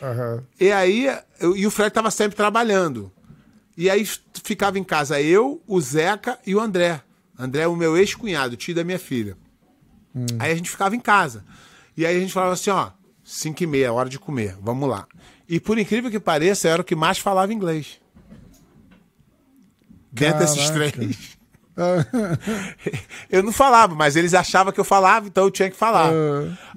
Aham. E aí, eu- e o Fred tava sempre trabalhando. E aí ficava em casa eu, o Zeca e o André. André é o meu ex-cunhado, tio da minha filha. Aí a gente ficava em casa. E aí a gente falava assim, ó, 5 e meia, hora de comer, vamos lá. E por incrível que pareça, eu era o que mais falava inglês. Dentro desses três. eu não falava, mas eles achavam que eu falava, então eu tinha que falar.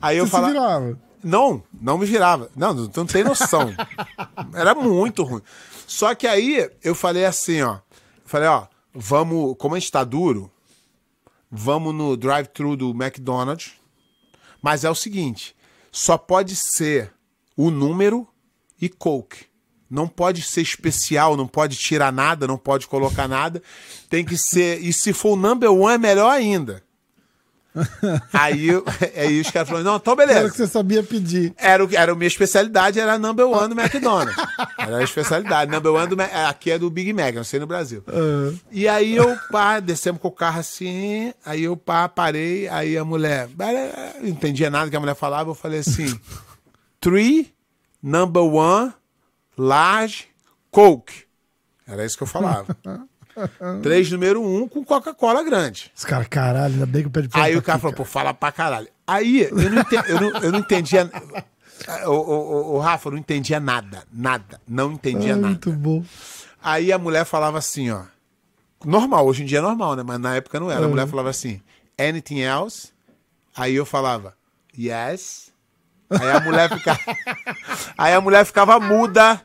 Aí eu Você se falava. virava. Não, não me virava. Não, tu não tem noção. Era muito ruim. Só que aí eu falei assim, ó. Falei, ó, vamos, como a gente tá duro, vamos no drive-thru do McDonald's. Mas é o seguinte, só pode ser o número e Coke. Não pode ser especial, não pode tirar nada, não pode colocar nada. Tem que ser. E se for o number one, é melhor ainda. aí, aí os caras falaram, não, então beleza. Era o que você sabia pedir. Era, era a minha especialidade, era number one do McDonald's. Era a especialidade. Number one do, aqui é do Big Mac, não sei no Brasil. Ah, E aí eu, pá, descemos com o carro assim, aí eu, pá, parei, aí a mulher, não entendia nada que a mulher falava, eu falei assim, three, number one, large, coke. Era isso que eu falava. Três, número um, com Coca-Cola grande. Os caras, caralho, ainda bem que o ferro Aí o cara falou, pô, fala pra caralho. Aí eu não, eu não, eu não entendia. O, o, o- Rafa, eu não entendia nada. Nada. Não entendia Ah, nada. muito bom. Aí a mulher falava assim, ó. Normal, hoje em dia é normal, né? Mas na época não era. A mulher falava assim, anything else? Aí eu falava, yes. Aí a mulher ficava. Aí a mulher ficava muda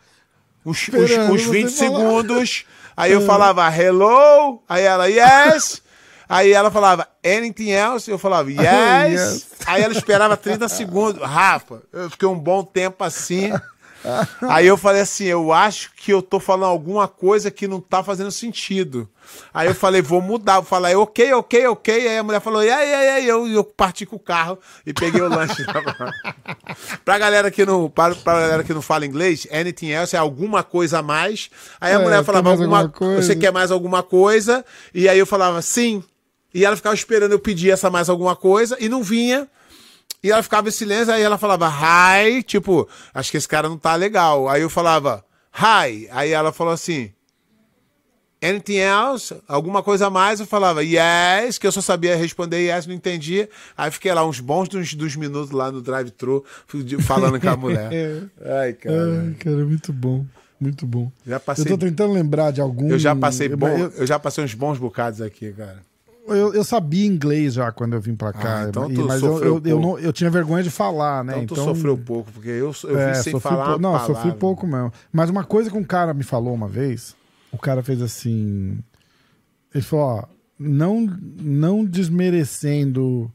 Esperando uns você 20 falar. segundos. Aí eu falava, hello. Aí ela, yes. Aí ela falava, anything else? Eu falava, yes. Yes. Aí ela esperava 30 segundos. Rafa, eu fiquei um bom tempo assim. Aí eu falei assim, eu acho que eu tô falando alguma coisa que não tá fazendo sentido. Aí eu falei, vou mudar, vou falar, ok, ok, ok. Aí a mulher falou, e aí, aí, aí? Eu, eu parti com o carro e peguei o lanche. pra galera que não, pra, pra galera que não fala inglês, anything else é alguma coisa a mais. Aí a É, mulher falava alguma, alguma coisa? você quer mais alguma coisa? E aí eu falava, sim. E ela ficava esperando eu pedir essa mais alguma coisa e não vinha. E ela ficava em silêncio, aí ela falava, hi, tipo, acho que esse cara não tá legal. Aí eu falava, hi. Aí ela falou assim, anything else? Alguma coisa a mais? Eu falava, yes, que eu só sabia responder yes, não entendia. Aí fiquei lá uns bons dos, dos minutos lá no drive-thru, falando com a mulher. Ai, cara. Ai, cara, muito bom. Muito bom. Já passei, Eu tô tentando lembrar de algum. eu já passei bom, eu já passei uns bons bocados aqui, cara. Eu- eu sabia inglês já quando eu vim pra cá. Ah, então mas eu, eu, eu, não, eu tinha vergonha de falar, né? Então, tu sofreu pouco, porque eu, eu É, vim sem falar pou- Não, palavra. sofri pouco mesmo. Mas uma coisa que um cara me falou uma vez, o cara fez assim. Ele falou, ó, não, não desmerecendo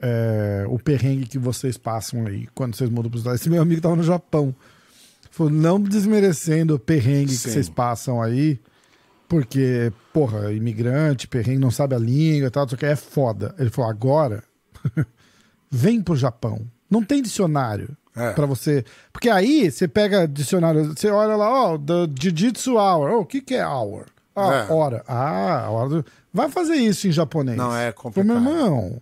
é, o perrengue que vocês passam aí quando vocês mudam para os Estados Unidos. Esse meu amigo tava no Japão. Falou, não desmerecendo o perrengue Sim. que vocês passam aí, porque, porra, imigrante, perrengue, não sabe a língua e tal, só que é foda. Ele falou, agora, vem pro Japão. Não tem dicionário É. pra você. Porque aí você pega dicionário, você olha lá, ó, the Jiu-Jitsu Hour. Oh, o que, que é hour? Ah, É. hora. Ah, a hora do... Vai fazer isso em japonês. Não, é complicado. meu irmão,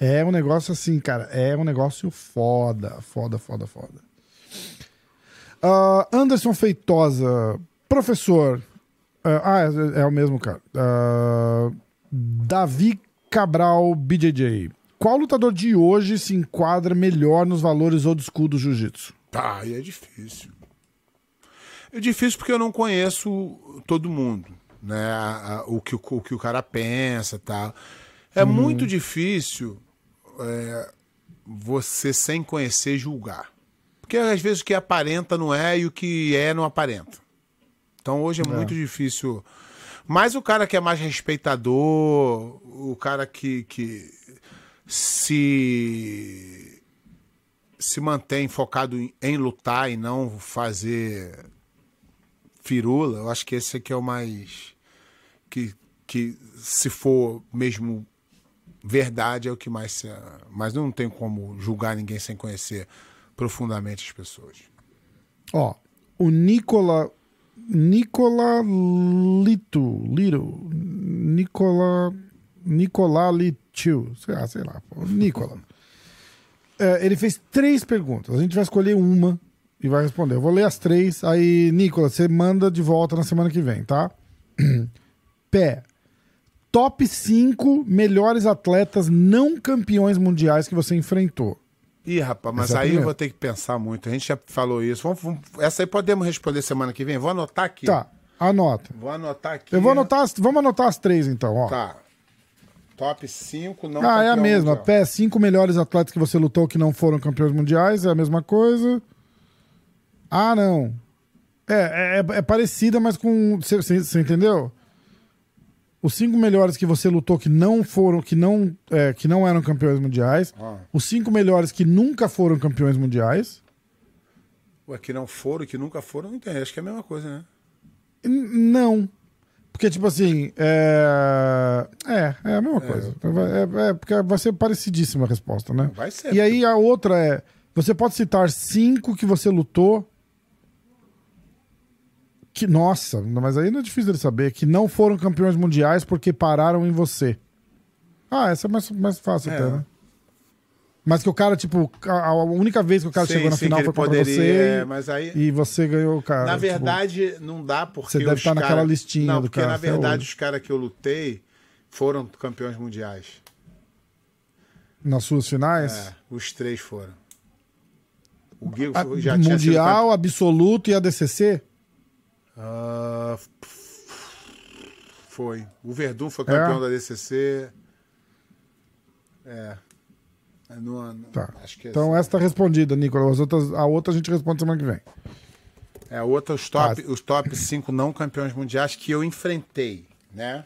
é um negócio assim, cara, é um negócio foda, foda, foda, foda. Ah, Anderson Feitosa, professor. Ah, ah, é, é o mesmo cara. Ah, Davi Cabral BJJ. Qual lutador de hoje se enquadra melhor nos valores old school do jiu-jitsu? Tá, aí é difícil. É difícil porque eu não conheço todo mundo, né? O que o, o que o cara pensa, tal. É muito difícil é, você sem conhecer julgar, porque às vezes o que aparenta não é e o que é não aparenta. Então hoje é, muito difícil. Mas o cara que é mais respeitador, o cara que, que se se mantém focado em, em lutar e não fazer firula, eu acho que esse aqui é o mais que, que se for mesmo verdade é o que mais se, mas não tem como julgar ninguém sem conhecer profundamente as pessoas. Ó, o Nicola. Nicola Lito. Lito. Nicola. Nicola Litiu. Sei lá, sei lá. Nicola. É, ele fez três perguntas. A gente vai escolher uma e vai responder. Eu vou ler as três. Aí, Nicola, você manda de volta na semana que vem, tá? Pé. Top 5 melhores atletas não campeões mundiais que você enfrentou. Ih, rapaz, mas é aí eu vou ter que pensar muito. A gente já falou isso. Vamos, vamos- essa aí podemos responder semana que vem. Vou anotar aqui. Tá, anota. Vou anotar aqui. Eu vou anotar, as- vamos anotar as três então, ó. Tá. Top 5 não Ah, é a mesma. mundial. Pé, cinco melhores atletas que você lutou que não foram campeões mundiais, é a mesma coisa. Ah, não. É, é, é parecida, mas com. Você entendeu? Os cinco melhores que você lutou que não foram, que não, é, que não eram campeões mundiais. Ah. Os cinco melhores que nunca foram campeões mundiais. Ué, que não foram e que nunca foram, não tem. Acho que é a mesma coisa, né? N- Não. Porque, tipo assim, é. É, é a mesma coisa. É, é- porque vai ser parecidíssima a resposta, né? Vai ser. E aí a outra é: você pode citar cinco que você lutou. Que, nossa, mas aí não é difícil de saber. Que não foram campeões mundiais porque pararam em você. Ah, essa é mais, mais fácil É. até, né? Mas que o cara, tipo, a, a única vez que o cara Sim, chegou na sim, final foi ele contra poderia, você. é, e- mas aí- E você ganhou o cara. Na tipo, verdade, não dá porque. Você deve os estar naquela cara- listinha Não, do porque cara na até verdade hoje. os caras que eu lutei foram campeões mundiais. nas suas finais. É, os três foram. O Guigo A- tinha sido mundial, absoluto e ADCC? Ah, foi. O Verdun foi campeão É? da DCC. É. É, não- não- Tá. É, Então essa tá respondida, Nicolas. As outras, a outra a gente responde semana que vem. é outra, os top, Ah. os top 5 não campeões mundiais que eu enfrentei, né?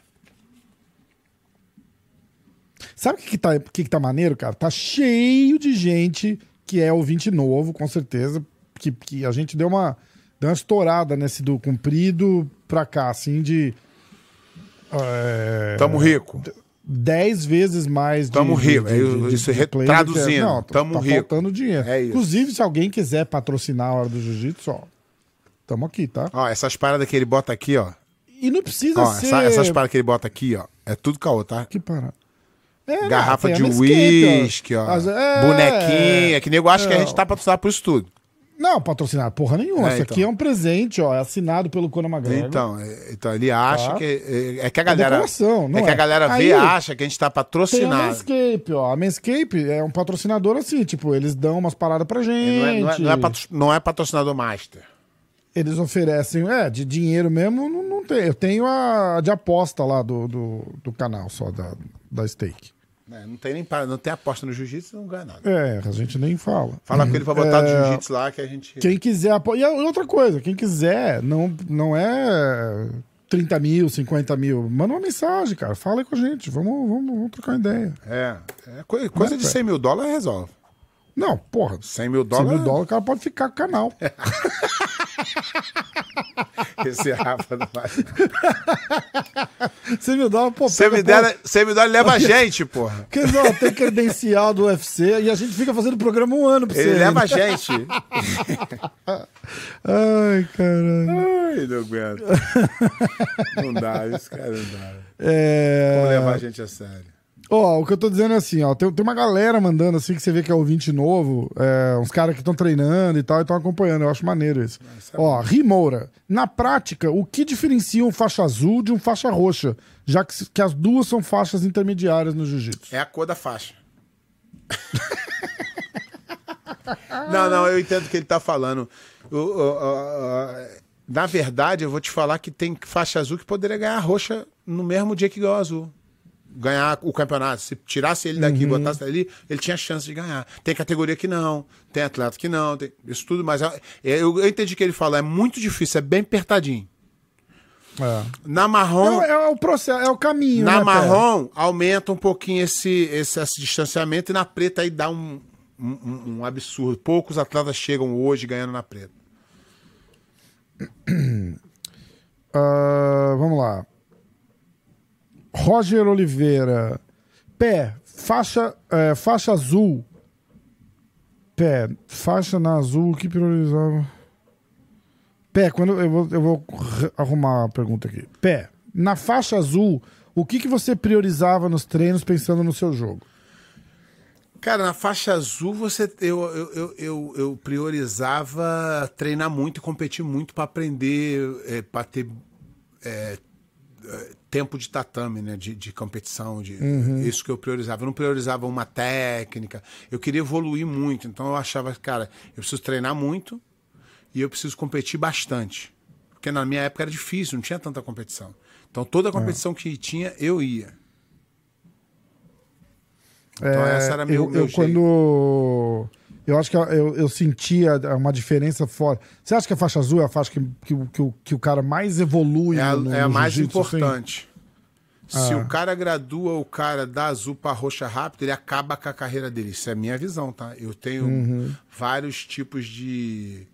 Sabe o que, que, tá, que, que tá maneiro, cara? Tá cheio de gente que é ouvinte novo, com certeza. Que, que a gente deu uma, deu uma estourada nesse do comprido pra cá, assim, de. É, Tamo rico. 10 vezes mais de. Tamo rico. de- É de- de- isso, de re- player traduzindo, é- Não, tamo tá rico. faltando dinheiro. É isso. Inclusive, se alguém quiser patrocinar a hora do jiu-jitsu, ó. Tamo aqui, tá? Ó, essas paradas que ele bota aqui, ó. E não precisa Ó, ser. essa- essas paradas que ele bota aqui, ó. É tudo caô, tá? Que parada. É, Garrafa não, de uísque, ó. As- é, Bonequinha. Que nego acha que a É. gente tá patrocinado por isso tudo. Não, patrocinar porra nenhuma. É, Isso então. aqui é um presente, ó. É assinado pelo Conor McGregor. Então, é- então ele acha Tá. que. É, é que a galera. decoração, não é que é? a galera vê e acha que a gente tá Tem a patrocinado. Manscaped, ó. A Manscaped é um patrocinador assim, tipo, eles dão umas paradas pra gente. Não é, não, é, não, é não é patrocinador master. Eles oferecem, é, de dinheiro mesmo, não, não tem. Eu tenho a de aposta lá do, do, do canal só, da, da Stake. É, não, tem nem, não tem aposta no jiu-jitsu, não ganha nada. É, a gente nem fala. Fala com ele pra botar É, jiu-jitsu lá que a gente. Quem quiser apoiar. E outra coisa, quem quiser, não, não é 30 mil, 50 mil. Manda uma mensagem, cara. Fala aí com a gente. Vamos, vamos, vamos trocar uma ideia. É, é coi- coisa de Né, 100 mil dólares resolve. Não, porra. 100 mil 100 dólares. mil dólares, o cara pode ficar com o canal. Esse Rafa não vai. 100 mil dólares, pô, 100 mil dólares 100 leva a gente, porra. Porque não, tem credencial do UFC e a gente fica fazendo programa um ano pra você. Ele leva a gente. Ai, caralho. Ai, não aguento. Não dá, esse cara não dá. É... Vamos levar a gente a sério. Ó, o que eu tô dizendo é assim, ó, tem, tem uma galera mandando assim que você vê que é ouvinte novo, é, uns caras que estão treinando e tal, e estão acompanhando. Eu acho maneiro isso. é ó, Rimoura, na prática, o que diferencia um faixa azul de um faixa roxa, já que, que as duas são faixas intermediárias no jiu-jitsu? É a cor da faixa. não, não, eu entendo o que ele tá falando. O- o- o- na verdade, eu vou te falar que tem faixa azul que poderia ganhar a roxa no mesmo dia que ganhou azul. Ganhar o campeonato. Se tirasse ele daqui e botasse ali, ele tinha chance de ganhar. Tem categoria que não, tem atleta que não, tem isso tudo, mas eu, eu, entendi que ele falou. É muito difícil, é bem apertadinho. É. Na marrom. É, é o processo, é o caminho. Na né, marrom, aumenta um pouquinho esse, esse, esse distanciamento e na preta aí dá um, um, um- absurdo. Poucos atletas chegam hoje ganhando na preta. Ah, vamos lá. Roger Oliveira. Pé, faixa, é, faixa azul. Pé, faixa na azul, que priorizava? Pé, quando eu vou, eu vou arrumar a pergunta aqui. Pé, na faixa azul, o que, que você priorizava nos treinos pensando no seu jogo? Cara, na faixa azul você eu, eu, eu, eu, eu priorizava treinar muito e competir muito para aprender, é, para ter é, é, tempo de tatame, né? De, de competição, de isso que eu priorizava. Eu não priorizava uma técnica. Eu queria evoluir muito. Então eu achava, cara, eu preciso treinar muito e eu preciso competir bastante. Porque na minha época era difícil, não tinha tanta competição. Então toda competição que tinha, eu ia. Então É, essa era meu, eu, meu eu jeito. quando eu acho que eu, eu sentia uma diferença forte. Você acha que a faixa azul é a faixa que, que, o- que, que o cara mais evolui É a, no, é a mais assim? importante. Se Ah. o cara gradua o cara da azul para roxa rápido, ele acaba com a carreira dele. Isso é a minha visão, tá? Eu tenho Uhum. vários tipos de,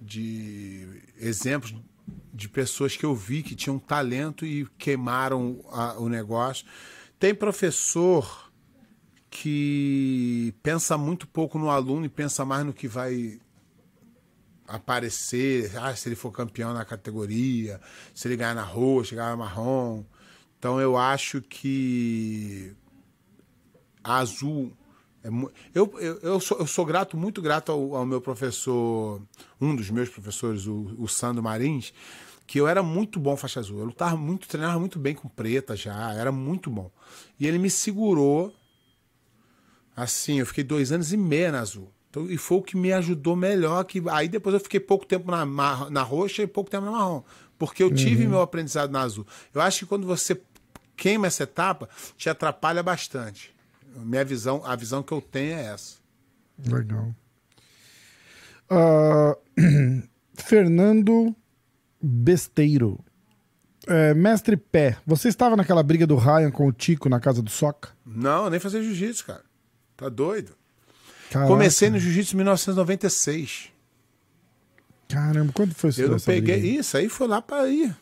de exemplos de pessoas que eu vi que tinham talento e queimaram a- o negócio. Tem professor que pensa muito pouco no aluno e pensa mais no que vai aparecer, ah, se ele for campeão na categoria, se ele ganhar na roxa, ganhar na marrom. Então eu acho que a azul. É mu- eu, eu, eu, sou, eu sou grato, muito grato ao, ao meu professor, um dos meus professores, o, o Sandro Marins, que eu era muito bom faixa azul. Eu lutava muito, treinava muito bem com preta já, era muito bom. E ele me segurou Assim, eu fiquei dois anos e meio na azul. Então, e foi o que me ajudou melhor. Que, aí depois eu fiquei pouco tempo na, mar- na roxa e pouco tempo na marrom. Porque eu tive meu aprendizado na azul. Eu acho que quando você queima essa etapa, te atrapalha bastante. Minha visão, a visão que eu tenho é essa. Legal. Ah, Fernando Besteiro. É, mestre Pé, você estava naquela briga do Ryan com o Tico na casa do Soca? Não, nem fazer jiu-jitsu, cara. Tá doido? Caraca. Comecei no jiu-jitsu em 1996. Caramba, quando foi isso? Eu não peguei. briga? Isso aí foi lá para ir.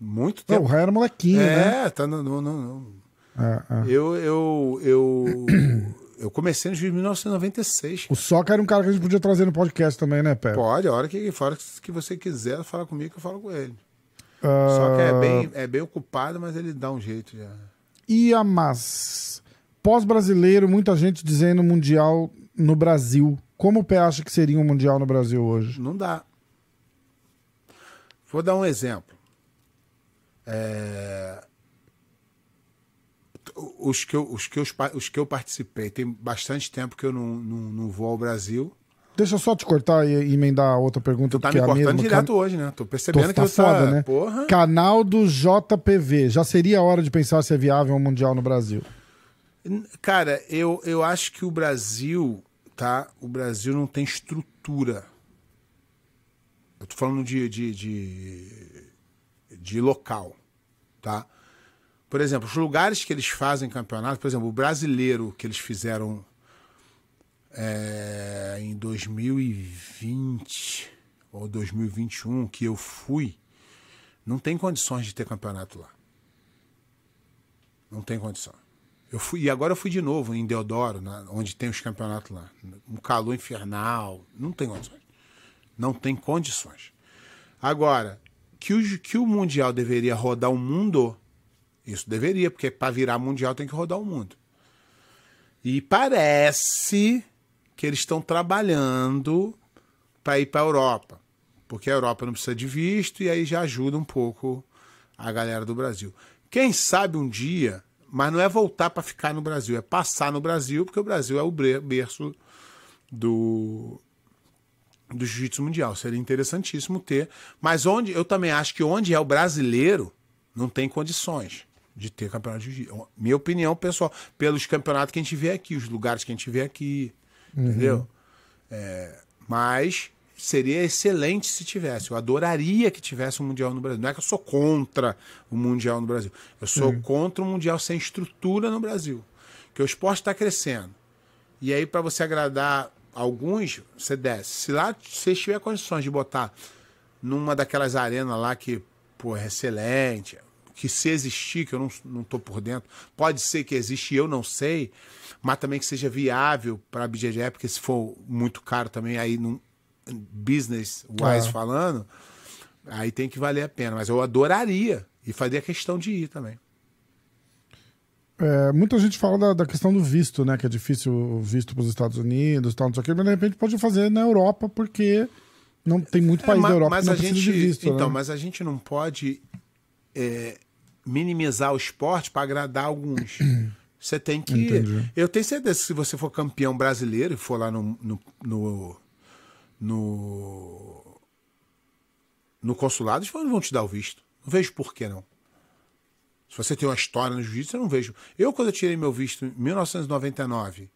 Muito Não, tempo. o Ryan era molequinho, né? é, tá no, no- no- É, é. Eu, eu, eu, eu comecei no juiz em 1996. O Soca era um cara que a gente podia trazer no podcast também, né, Pé? Pode, a hora que, fora que você quiser falar comigo, eu falo com ele. Ah, Só que é bem, é bem ocupado, mas ele dá um jeito já. Iamas. Pós-brasileiro, muita gente dizendo Mundial no Brasil. Como o Pé acha que seria um Mundial no Brasil hoje? Não dá. Vou dar um exemplo. É, Os, que eu, os, que eu, os que eu participei, tem bastante tempo que eu não, não, não vou ao Brasil. Deixa eu só te cortar e emendar a outra pergunta. Tu tá me cortando mesma. direto Can- hoje, né? Tô Tô, percebendo tá que tá. foda, né? Porra. Canal do JPV. Já seria a hora de pensar se é viável um Mundial no Brasil. Cara, eu, eu acho que o Brasil, tá? O Brasil não tem estrutura. Eu tô falando de, de, de, de local, tá? Por exemplo, os lugares que eles fazem campeonato, por exemplo, o brasileiro que eles fizeram é, em 2020 ou 2021, que eu fui, não tem condições de ter campeonato lá. Não tem condição. Eu fui, e agora eu fui de novo em Deodoro, na- onde tem os campeonatos lá. Um calor infernal. Não tem condições. Não tem condições. Agora, que o, que o Mundial deveria rodar o mundo, Isso deveria, porque para virar mundial tem que rodar o mundo. E parece que eles estão trabalhando para ir para a Europa, porque a Europa não precisa de visto e aí já ajuda um pouco a galera do Brasil. Quem sabe um dia, mas não é voltar para ficar no Brasil, é passar no Brasil, porque o Brasil é o berço do do jiu-jitsu mundial. Seria interessantíssimo ter, mas onde eu também acho que onde é o brasileiro não tem condições de ter campeonato de jiu-jitsu. Minha opinião, pessoal, pelos campeonatos que a gente vê aqui, os lugares que a gente vê aqui, uhum. entendeu? É, mas seria excelente se tivesse. Eu adoraria que tivesse um Mundial no Brasil. Não é que eu sou contra o Mundial no Brasil. Eu sou uhum. contra o Mundial sem estrutura no Brasil. Que o esporte está crescendo. E aí, para você agradar alguns, você desce. Se lá você tiver condições de botar numa daquelas arenas lá que, pô, é excelente, que se existir, que eu não, não tô por dentro, pode ser que existe eu não sei, mas também que seja viável para a BJJ, porque se for muito caro também, aí num business wise ah. falando, aí tem que valer a pena. Mas eu adoraria e faria questão de ir também. É, muita gente fala da, da, questão do visto, né? Que é difícil o visto para os Estados Unidos, tal, não sei o quê, mas de repente pode fazer na Europa, porque não tem muito é, país é, mas, da Europa mas que não a gente, de visto. Então, né? mas a gente não pode é, minimizar o esporte para agradar alguns. Você tem que. Entendi. Eu tenho certeza que se você for campeão brasileiro e for lá no, no, no, no, no consulado, eles vão te dar o visto. Não vejo por que não. Se você tem uma história no jiu-jitsu, eu não vejo. Eu, quando eu tirei meu visto em 1999,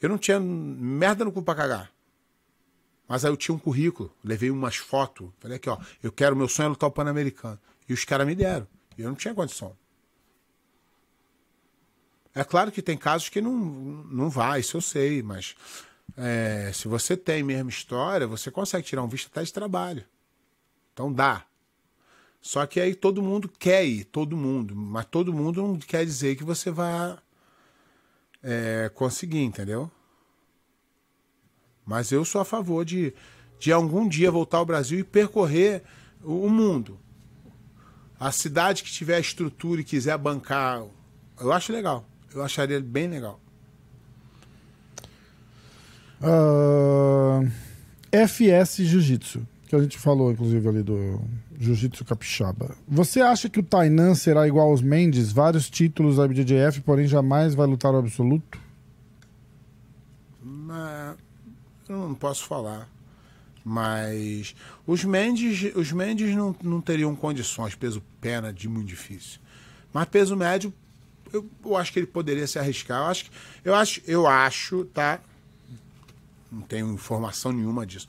eu não tinha merda no cu pra cagar. Mas aí eu tinha um currículo, levei umas fotos. Falei aqui, ó, eu quero, meu sonho é lutar o Pan-Americano. E os caras me deram. E eu não tinha condição. É claro que tem casos que não, não vai, isso eu sei, mas é, se você tem mesmo história, você consegue tirar um visto até de trabalho. Então dá. Só que aí todo mundo quer ir, todo mundo. Mas todo mundo não quer dizer que você vai é, conseguir, entendeu? Mas eu sou a favor de, de algum dia voltar ao Brasil e percorrer o, o mundo. A cidade que tiver estrutura e quiser bancar, eu acho legal. Eu acharia bem legal. Uh, ah, FS Jiu-Jitsu, que a gente falou, inclusive, ali do Jiu-Jitsu Capixaba. Você acha que o Tainan será igual aos Mendes? Vários títulos da IBJJF, porém jamais vai lutar o absoluto? Eu não posso falar. Mas os Mendes, os Mendes não, não teriam condições, peso pena de muito difícil. Mas peso médio, eu, eu acho que ele poderia se arriscar. Eu acho, eu acho, eu acho, tá? Não tenho informação nenhuma disso.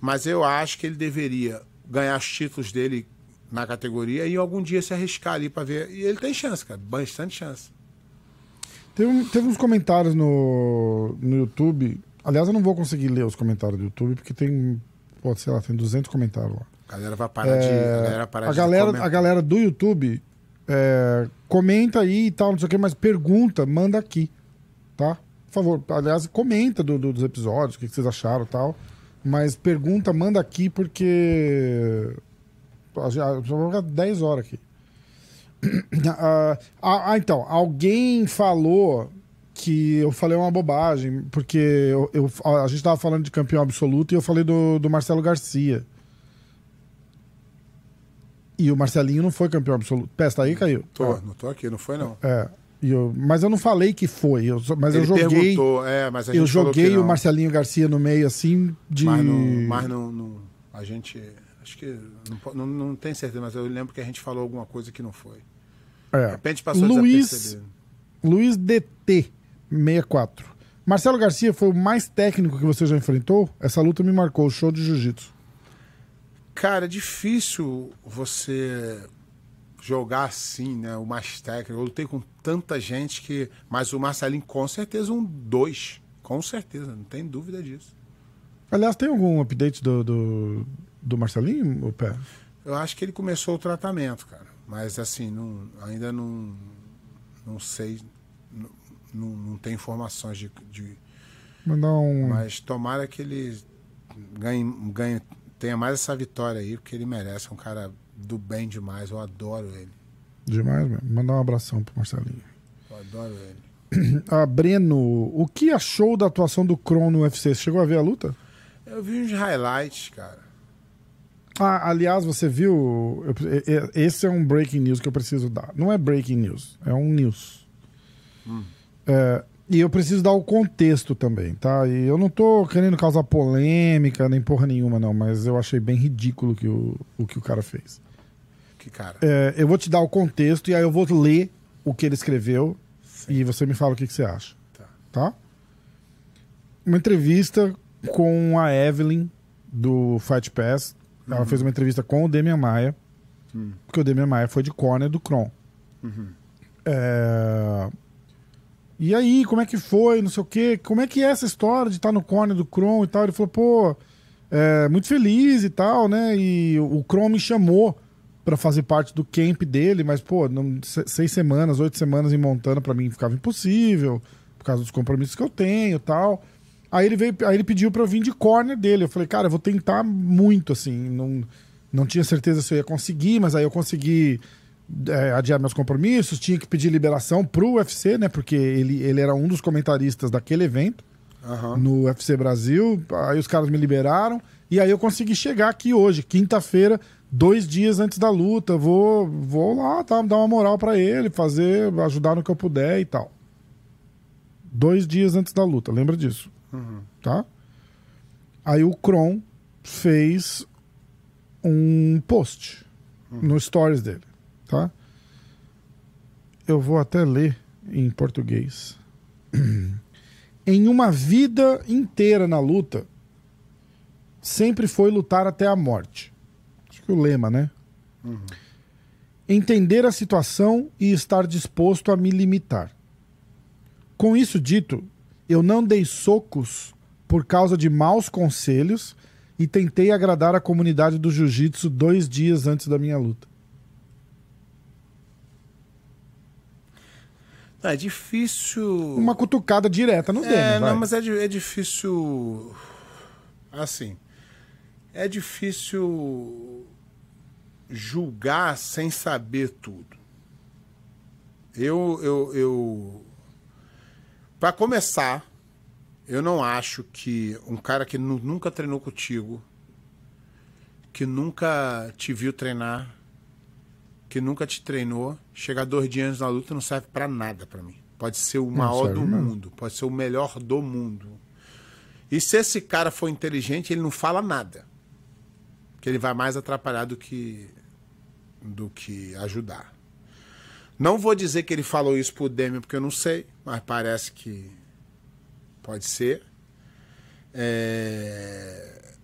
Mas eu acho que ele deveria ganhar os títulos dele na categoria e algum dia se arriscar ali para ver. E ele tem chance, cara, bastante chance. Teve, teve uns comentários no, no YouTube. Aliás, eu não vou conseguir ler os comentários do YouTube porque tem, pode ser lá, tem 200 comentários lá. A galera vai parar é, de. A galera, parar a, galera a galera do YouTube é, comenta aí e tal, não sei o que, mas pergunta, manda aqui, tá? Por favor, aliás, comenta do, do, dos episódios, o que, que vocês acharam e tal. Mas pergunta, manda aqui, porque. Já vou ficar 10 horas aqui. Ah, ah, ah, então, alguém falou que eu falei uma bobagem, porque eu, eu a gente estava falando de campeão absoluto e eu falei do, do Marcelo Garcia. E o Marcelinho não foi campeão absoluto. Pé, tá aí, caiu? Tô, é. não tô aqui, não foi não. É. Eu, mas eu não falei que foi. Eu, mas Ele eu joguei. É, mas eu joguei o Marcelinho Garcia no meio assim de. Mas não. Mas não, não a gente. Acho que. Não, não, não tem certeza, mas eu lembro que a gente falou alguma coisa que não foi. É. De repente passou Luiz, Luiz DT 64. Marcelo Garcia foi o mais técnico que você já enfrentou? Essa luta me marcou, show de jiu-jitsu. Cara, é difícil você jogar assim, né? O mais técnico. Eu lutei com tanta gente que. Mas o Marcelinho, com certeza, um dois. Com certeza, não tem dúvida disso. Aliás, tem algum update do, do, do Marcelinho, o pé? Eu acho que ele começou o tratamento, cara. Mas assim, não, ainda não. Não sei. Não, não tem informações de. de Mandar um... Mas tomara que ele ganhe, ganhe, tenha mais essa vitória aí, porque ele merece. É um cara do bem demais, eu adoro ele. Demais mesmo. Mandar um abração pro Marcelinho. Eu adoro ele. Ah, Breno, o que achou da atuação do Kron no UFC? Você chegou a ver a luta? Eu vi uns highlights, cara. Ah, aliás, você viu. eu- esse é um breaking news que eu preciso dar. Não é breaking news, é um news. É, e eu preciso dar o contexto também, tá? E eu não tô querendo causar polêmica nem porra nenhuma, não, mas eu achei bem ridículo que o, o que o cara fez. Que cara. É, eu vou te dar o contexto e aí eu vou ler o que ele escreveu e você me fala o que, que você acha. Tá. Tá? Uma entrevista com a Evelyn do Fight Pass. Ela fez uma entrevista com o Demian Maia. Porque o Demian Maia foi de corner do Kron. É, E aí, como é que foi? Não sei o quê. Como é que é essa história de estar no corner do Kron e tal? Ele falou, pô, é, muito feliz e tal, né? E o Kron me chamou pra fazer parte do camp dele, mas, pô, não- se- seis semanas, oito semanas em Montana pra mim ficava impossível, por causa dos compromissos que eu tenho e tal. Aí ele veio, aí ele pediu pra eu vir de corner dele. Eu falei, cara, eu vou tentar muito, assim. Não, não tinha certeza se eu ia conseguir, mas aí eu consegui é, adiar meus compromissos, tinha que pedir liberação pro UFC, né? Porque ele, ele era um dos comentaristas daquele evento Aham. no UFC Brasil. Aí os caras me liberaram. E aí eu consegui chegar aqui hoje, quinta-feira, dois dias antes da luta. Vou, vou lá, tá, dar uma moral pra ele, fazer, ajudar no que eu puder e tal. Dois dias antes da luta, lembra disso? Tá? Aí o Kron fez um post no stories dele, tá? Eu vou até ler em português em uma vida inteira na luta, sempre foi lutar até a morte. Acho que o lema, né? Entender a situação e estar disposto a me limitar. Com isso dito, eu não dei socos por causa de maus conselhos e tentei agradar a comunidade do jiu-jitsu dois dias antes da minha luta. Não, é difícil. Uma cutucada direta no É, vai. não, mas é, é difícil. Assim. É difícil julgar sem saber tudo. Eu. eu, eu para começar, eu não acho que um cara que nu- nunca treinou contigo, que nunca te viu treinar, que nunca te treinou, chegar dois dias na luta não serve pra nada pra mim. Pode ser o maior do mundo, pode ser o melhor do mundo. E se esse cara for inteligente, ele não fala nada. Que ele vai mais atrapalhar do que do que ajudar. Não vou dizer que ele falou isso pro Demian, porque eu não sei, mas parece que pode ser. É...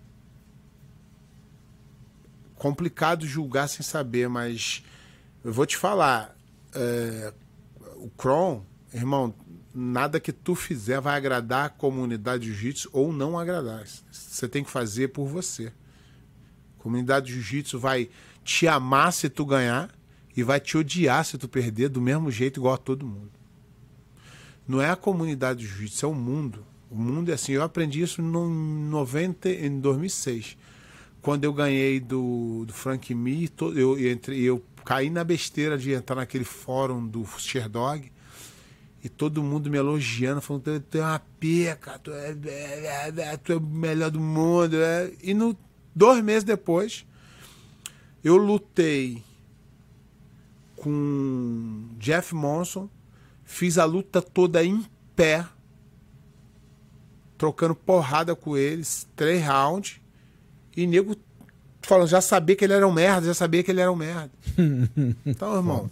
Complicado julgar sem saber, mas eu vou te falar. é, O Kron, irmão, nada que tu fizer vai agradar a comunidade de jiu-jitsu ou não agradar. Você tem que fazer por você. A comunidade de jiu-jitsu vai te amar se tu ganhar e vai te odiar se tu perder do mesmo jeito igual a todo mundo. Não é a comunidade de jiu-jitsu, é o mundo. O mundo é assim. Eu aprendi isso no 90, em 2006. Quando eu ganhei do, do Frank Me, eu, eu, entrei- eu caí na besteira de entrar naquele fórum do Sherdog e todo mundo me elogiando, falando: tu, é uma peca, tu é, é, é, tu é o melhor do mundo. é." E no, dois meses depois, eu lutei com Jeff Monson, fiz a luta toda em pé, trocando porrada com eles, três rounds, e nego falando, já sabia que ele era um merda, já sabia que ele era um merda. Então, irmão,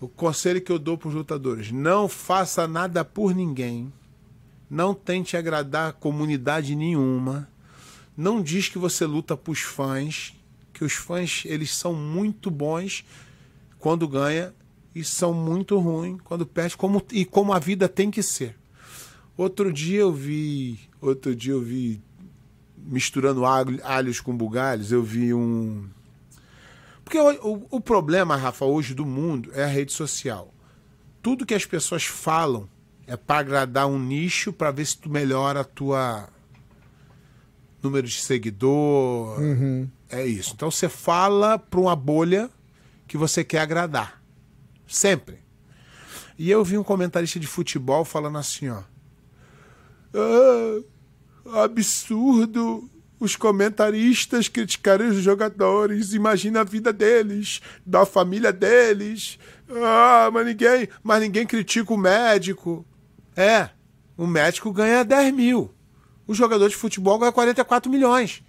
o conselho que eu dou para os lutadores: não faça nada por ninguém, não tente agradar comunidade nenhuma, não diz que você luta para os fãs, que os fãs eles são muito bons quando ganha e são muito ruins quando perde, como, e como a vida tem que ser. Outro dia eu vi, outro dia eu vi misturando alho- alhos com bugalhos, eu vi um porque o, o- o problema, Rafa, hoje do mundo é a rede social. Tudo que as pessoas falam é para agradar um nicho, para ver se tu melhora a tua número de seguidor. É isso. Então você fala para uma bolha que você quer agradar. Sempre. E eu vi um comentarista de futebol falando assim, ó. Ah, absurdo os comentaristas criticarem os jogadores. Imagina a vida deles, da família deles. Ah, mas ninguém, mas ninguém critica o médico. É, o médico ganha 10 mil. O jogador de futebol ganha 44 milhões.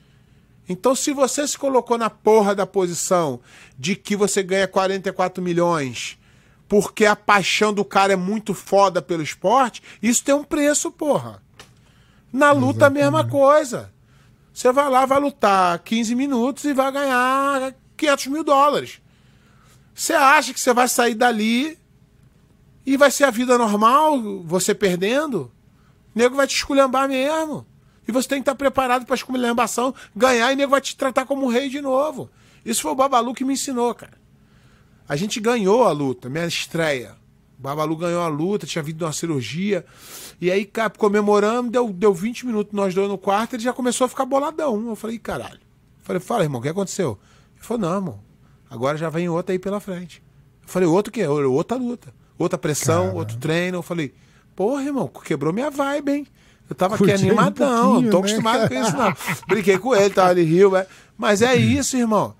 Então, se você se colocou na porra da posição de que você ganha 44 milhões porque a paixão do cara é muito foda pelo esporte, isso tem um preço, porra. Na luta, a mesma coisa. Você vai lá, vai lutar 15 minutos e vai ganhar 500 mil dólares. Você acha que você vai sair dali e vai ser a vida normal, você perdendo? O nego vai te esculhambar mesmo. E você tem que estar preparado para esculhambação, ganhar e o nego vai te tratar como rei de novo. Isso foi o Babalu que me ensinou, cara. A gente ganhou a luta, minha estreia. O Babalu ganhou a luta, tinha vindo uma cirurgia. E aí, cara, comemoramos, deu, deu 20 minutos nós dois no quarto, ele já começou a ficar boladão. Eu falei, caralho. Eu falei, fala, irmão, o que aconteceu? Ele falou, não, irmão, agora já vem outra aí pela frente. Eu falei, outro que? Outra luta. Outra pressão, Cara. outro treino. Eu falei, porra, irmão, quebrou minha vibe, hein? Eu tava Curti aqui animadão, um não tô né? acostumado com isso, não. Brinquei com ele, tava ali rio, é. mas é isso, irmão.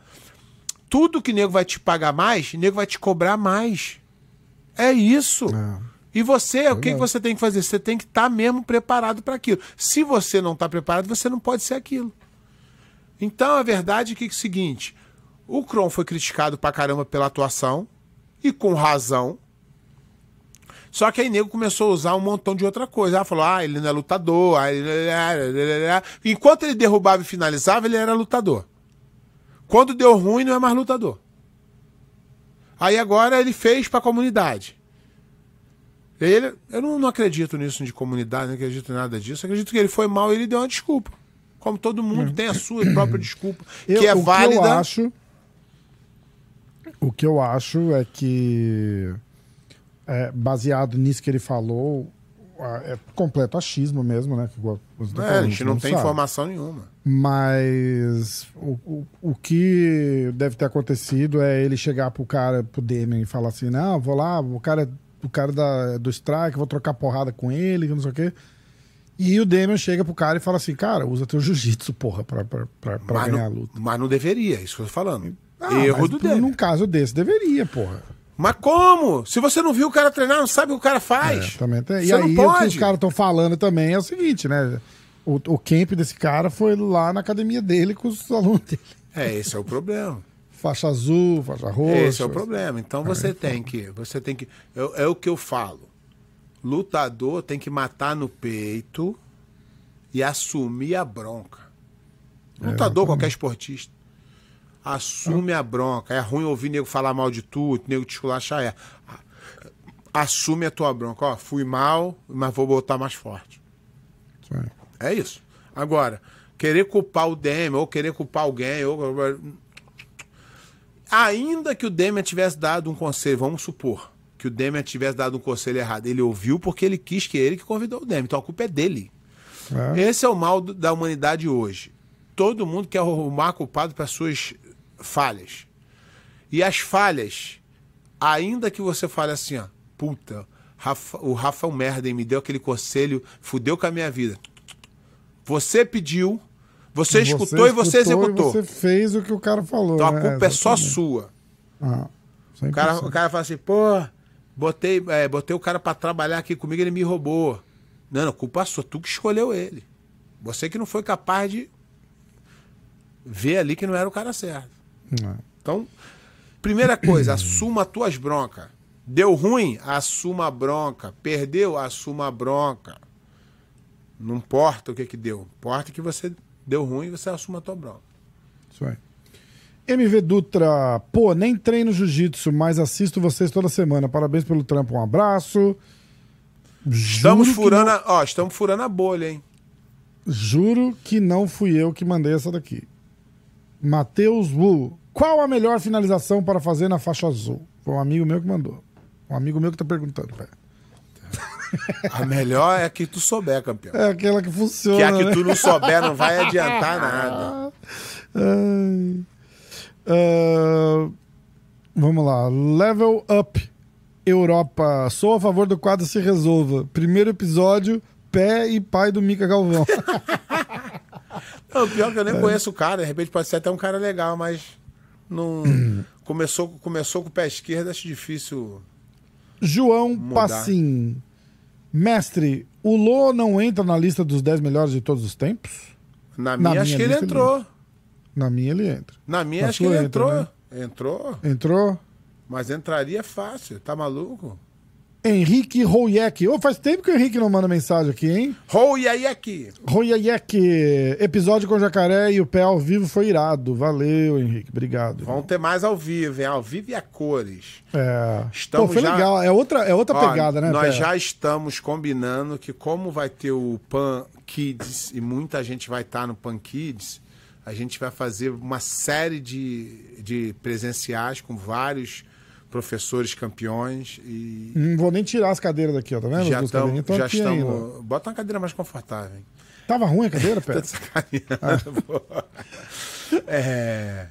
Tudo que nego vai te pagar mais, nego vai te cobrar mais. É isso. É. E você, o que, que você tem que fazer? Você tem que estar tá mesmo preparado para aquilo. Se você não está preparado, você não pode ser aquilo. Então a verdade é que é o seguinte: o Kron foi criticado pra caramba pela atuação, e com razão. Só que aí nego começou a usar um montão de outra coisa. Ela falou: ah, ele não é lutador. Ah, ele... Enquanto ele derrubava e finalizava, ele era lutador. Quando deu ruim, não é mais lutador. Aí agora ele fez para a comunidade. Ele, eu não, não, acredito nisso de comunidade, não acredito em nada disso. Eu acredito que ele foi mal e ele deu uma desculpa. Como todo mundo tem a sua própria desculpa, eu, que é válida. Que eu acho, o que eu acho é que, é, baseado nisso que ele falou, é completo achismo mesmo, né? É, a gente não, não tem sabe. informação nenhuma. Mas o, o, o, que deve ter acontecido é ele chegar pro cara, pro Demian e falar assim: não, vou lá, o cara, o cara da, do strike, vou trocar porrada com ele, não sei o quê. E o Demian chega pro cara e fala assim: cara, usa teu jiu-jitsu, porra, pra, pra, pra, pra ganhar não, a luta. Mas não deveria, isso que eu tô falando. Ah, Erro do Demian. Num caso desse, deveria, porra. Mas como? Se você não viu o cara treinar, não sabe o que o cara faz. É, também tem. E aí o que os caras estão falando também é o seguinte, né? O, o camp desse cara foi lá na academia dele com os alunos dele. É, esse é o problema. faixa azul, faixa roxa. Esse é o problema. Então você é, tem que, você tem que, é, é o que eu falo. Lutador tem que matar no peito e assumir a bronca. Lutador, é, qualquer esportista. Assume a bronca. É ruim ouvir nego falar mal de tudo, nego te esculachar. É. Assume a tua bronca. Ó, fui mal, mas vou botar mais forte. Sim. É isso. Agora, querer culpar o Demian ou querer culpar alguém. Ou... Ainda que o Demian tivesse dado um conselho, vamos supor que o Demian tivesse dado um conselho errado. Ele ouviu porque ele quis que ele que convidou o Demian. Então a culpa é dele. É. Esse é o mal da humanidade hoje. Todo mundo quer arrumar culpado para suas falhas. E as falhas, ainda que você fale assim, ó, puta, Rafa, o Rafa é um merda, hein, me deu aquele conselho, fudeu com a minha vida. Você pediu, você, você escutou, e você executou. você fez o que o cara falou. Então né? a culpa é, é só sua. Ah, o, cara, o cara fala assim, pô, botei, é, botei o cara para trabalhar aqui comigo, ele me roubou. Não, não, culpa é sua, tu que escolheu ele. Você que não foi capaz de ver ali que não era o cara certo. Não. Então, primeira coisa, assuma as tuas broncas. Deu ruim? Assuma a bronca. Perdeu? Assuma a bronca. Não importa o que que deu. Importa que você deu ruim e você assuma a tua bronca. Isso aí. MV Dutra, pô, nem treino jiu-jitsu, mas assisto vocês toda semana. Parabéns pelo trampo, um abraço. Estamos furando, não... a, ó, estamos furando a bolha, hein? Juro que não fui eu que mandei essa daqui. Matheus Wu. Qual a melhor finalização para fazer na faixa azul? Foi um amigo meu que mandou. Um amigo meu que tá perguntando. A melhor é que tu souber, campeão. É aquela que funciona. Que a que né? tu não souber não vai adiantar nada. Uh, vamos lá. Level Up Europa. Sou a favor do quadro Se Resolva. Primeiro episódio, pé e pai do Mica Galvão. Não, pior que eu É. nem conheço o cara, de repente pode ser até um cara legal, mas não. começou, começou com o pé esquerdo, acho difícil. João Mudar. Passim. Mestre, o Lô não entra na lista dos 10 melhores de todos os tempos? Na Na minha, acho minha que ele lista, ele entrou. Na minha ele entra. Na minha, Na acho que ele entra, entrou. né? Entrou, Entrou? mas entraria fácil, tá maluco? Henrique Royek. Ô, faz tempo que o Henrique não manda mensagem aqui, hein? Aqui. Royek. Episódio com o jacaré e o pé ao vivo foi irado. Valeu, Henrique. Obrigado. Vão ter mais ao vivo, hein? Ao vivo e a cores. É. Estamos Pô, foi já- legal. É outra, é outra Ó, pegada, né, Nós Pé? já estamos combinando que, como vai ter o Pan Kids e muita gente vai estar no Pan Kids, a gente vai fazer uma série de, de presenciais com vários professores campeões e Não vou nem tirar as cadeiras daqui, ó. Tá vendo? Já, duas tamo, cadeirinhas tão já estamos. ainda. Bota uma cadeira mais confortável. Hein? Tava ruim a cadeira, Pé? Tá pô. É,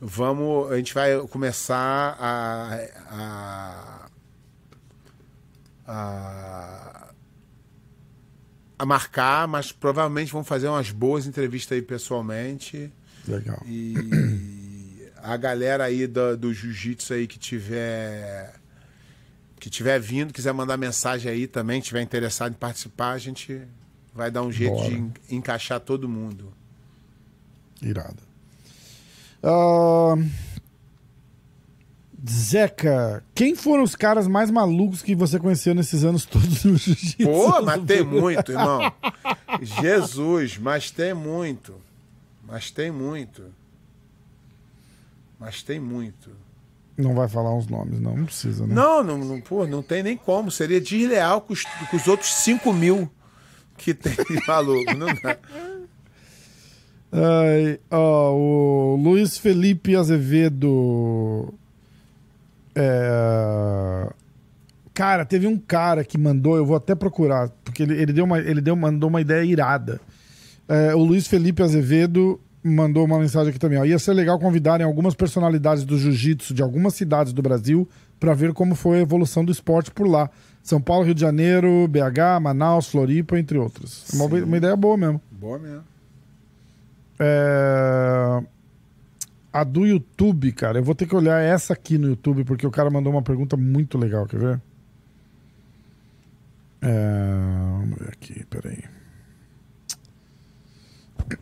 vamos, a gente vai começar a, a, a, a marcar, mas provavelmente vamos fazer umas boas entrevistas aí pessoalmente. Legal. E a galera aí do, do jiu-jitsu aí que tiver que tiver vindo, quiser mandar mensagem aí também, tiver interessado em participar, a gente vai dar um jeito Bora. de en- encaixar todo mundo. Irada. Ah, Zeca, quem foram os caras mais malucos que você conheceu nesses anos todos no jiu-jitsu? Pô, mas tem muito, irmão. Jesus, mas tem muito. Mas tem muito. Mas tem muito. Não vai falar uns nomes, não. Não precisa, né? Não, não, não, pô, não tem nem como. Seria desleal com os, com os outros 5 mil que tem maluco. Não dá. Ai, ó, o Luiz Felipe Azevedo. É... Cara, teve um cara que mandou, eu vou até procurar, porque ele, ele deu uma, ele deu, mandou uma ideia irada. É, o Luiz Felipe Azevedo mandou uma mensagem aqui também. Ó. Ia ser legal convidarem algumas personalidades do jiu-jitsu de algumas cidades do Brasil para ver como foi a evolução do esporte por lá. São Paulo, Rio de Janeiro, BH, Manaus, Floripa, entre outros. Uma, uma ideia boa mesmo. Boa mesmo. É, A do YouTube, cara, eu vou ter que olhar essa aqui no YouTube, porque o cara mandou uma pergunta muito legal, quer ver? É, Vamos ver aqui, peraí.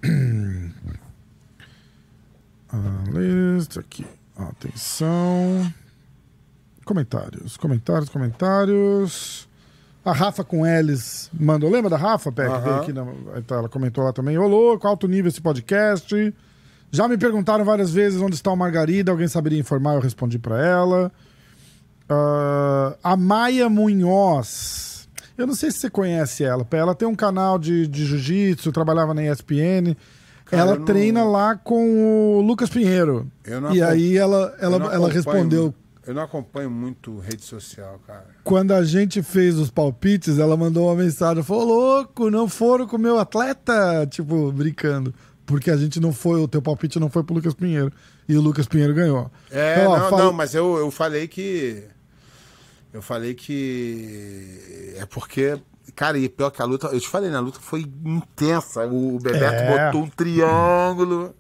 A lista aqui. Atenção. Comentários, comentários, comentários. A Rafa com L's mandou. Lembra da Rafa, Aham. veio aqui na, então, ela comentou lá também. Ô, louco, alto nível esse podcast. Já me perguntaram várias vezes onde está o Margarida. Alguém saberia informar? Eu respondi pra ela. Ah, a Maia Munhoz. Eu não sei se você conhece ela. Ela tem um canal de, de jiu-jitsu, trabalhava na ESPN. Cara, ela não- treina lá com o Lucas Pinheiro. E aí ela, ela, ela respondeu. Eu não acompanho muito rede social, cara. Quando a gente fez os palpites, ela mandou uma mensagem. Falou, louco, não foram com o meu atleta. Tipo, brincando. Porque a gente não foi, o teu palpite não foi pro Lucas Pinheiro. E o Lucas Pinheiro ganhou. É, Então, ó, não, fala- não, mas eu, eu falei que. Eu falei que. É porque. Cara, e pior que a luta. Eu te falei, né? A luta foi intensa. O Bebeto É. botou um triângulo.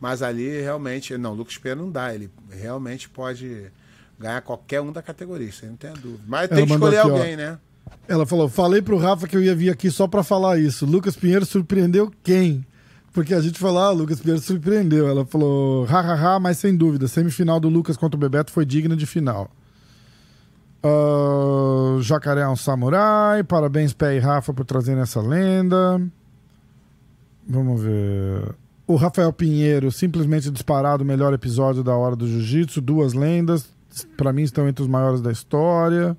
Mas ali realmente. Não, o Lucas Pinheiro não dá. Ele realmente pode ganhar qualquer um da categoria, isso aí não tem dúvida. Mas tem que escolher aqui, ó. alguém, né? Ela falou: falei pro Rafa que eu ia vir aqui só pra falar isso. Lucas Pinheiro surpreendeu quem? Porque a gente falou, ah, Lucas Pinheiro surpreendeu. Ela falou, hahaha, mas sem dúvida, semifinal do Lucas contra o Bebeto foi digna de final. Ah, Jacaré é um samurai. Parabéns, Pé e Rafa, por trazerem essa lenda. Vamos ver. O Rafael Pinheiro, simplesmente disparado melhor episódio da Hora do Jiu-Jitsu. Duas lendas. Pra mim estão entre os maiores da história.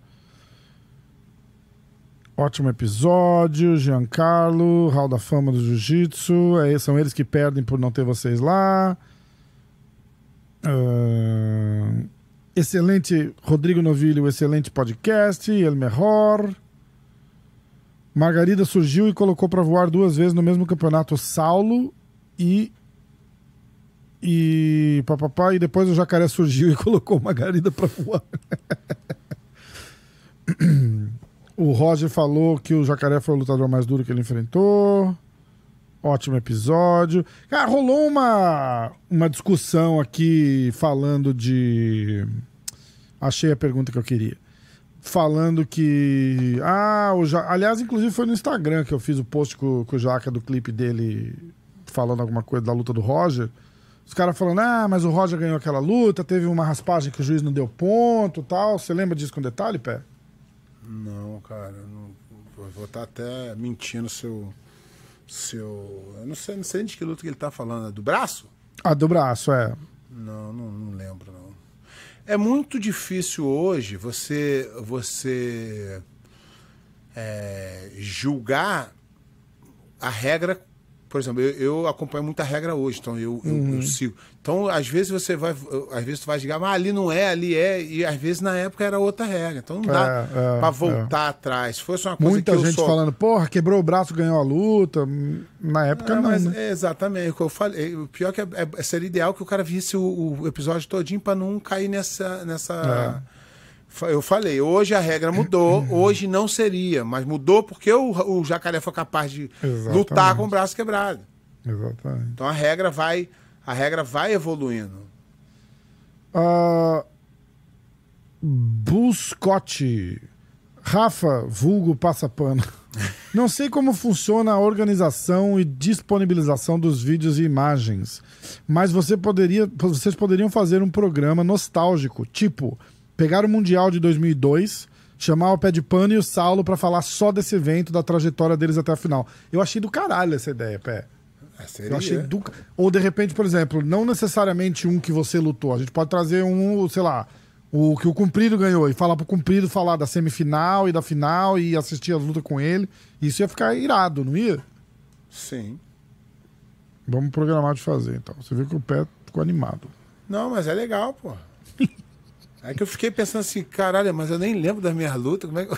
Ótimo episódio. Giancarlo, Hall da Fama do Jiu-Jitsu. É, são eles que perdem por não ter vocês lá. Ah, excelente Rodrigo Novilho, excelente podcast. El Mejor. Margarida surgiu e colocou para voar duas vezes no mesmo campeonato Saulo e e papapá, e depois o jacaré surgiu e colocou Margarida para voar. o Roger falou que o jacaré foi o lutador mais duro que ele enfrentou. Ótimo episódio. Cara, rolou uma, uma discussão aqui falando de. Achei a pergunta que eu queria. Falando que. Ah, o ja... aliás, inclusive foi no Instagram que eu fiz o post com, com o Jaca do clipe dele falando alguma coisa da luta do Roger. Os caras falando, ah, mas o Roger ganhou aquela luta, teve uma raspagem que o juiz não deu ponto tal. Você lembra disso com detalhe, Pé? Não, cara, não, vou estar até mentindo seu. seu. Eu não sei, não sei de que luta que ele tá falando. É do braço? Ah, do braço, é. Não, não, não lembro, não. É muito difícil hoje você. você é, julgar a regra por exemplo, eu, eu, acompanho muita regra hoje, então eu, uhum. eu, eu, sigo. Então, às vezes você vai, às vezes tu vai dizer, mas ali não é, ali é, e às vezes na época era outra regra. Então não dá é, é, para voltar é. atrás. Se fosse uma coisa Muita que gente sou... falando, porra, quebrou o braço, ganhou a luta. Na época não. Mas, né? Exatamente, o que eu falei. O pior que é, é, seria ideal que o cara visse o, o episódio todinho para não cair nessa nessa é. Eu falei, hoje a regra mudou, hoje não seria, mas mudou porque o, o jacaré foi capaz de Exatamente. lutar com o braço quebrado. Exatamente. Então a regra vai, a regra vai evoluindo. Uh, Buscotti. Rafa, vulgo passapano. Não sei como funciona a organização e disponibilização dos vídeos e imagens, mas você poderia, vocês poderiam fazer um programa nostálgico, tipo pegar o Mundial de 2002, chamar o Pé de Pano e o Saulo para falar só desse evento, da trajetória deles até a final. Eu achei do caralho essa ideia, Pé. É, seria. Eu achei do... Ou de repente, por exemplo, não necessariamente um que você lutou. A gente pode trazer um, sei lá, o que o Cumprido ganhou e falar pro Cumprido falar da semifinal e da final e assistir a luta com ele. Isso ia ficar irado, não ia? Sim. Vamos programar de fazer, então. Você viu que o pé ficou animado. Não, mas é legal, pô. Aí que eu fiquei pensando assim, caralho, mas eu nem lembro das minhas lutas, como é que...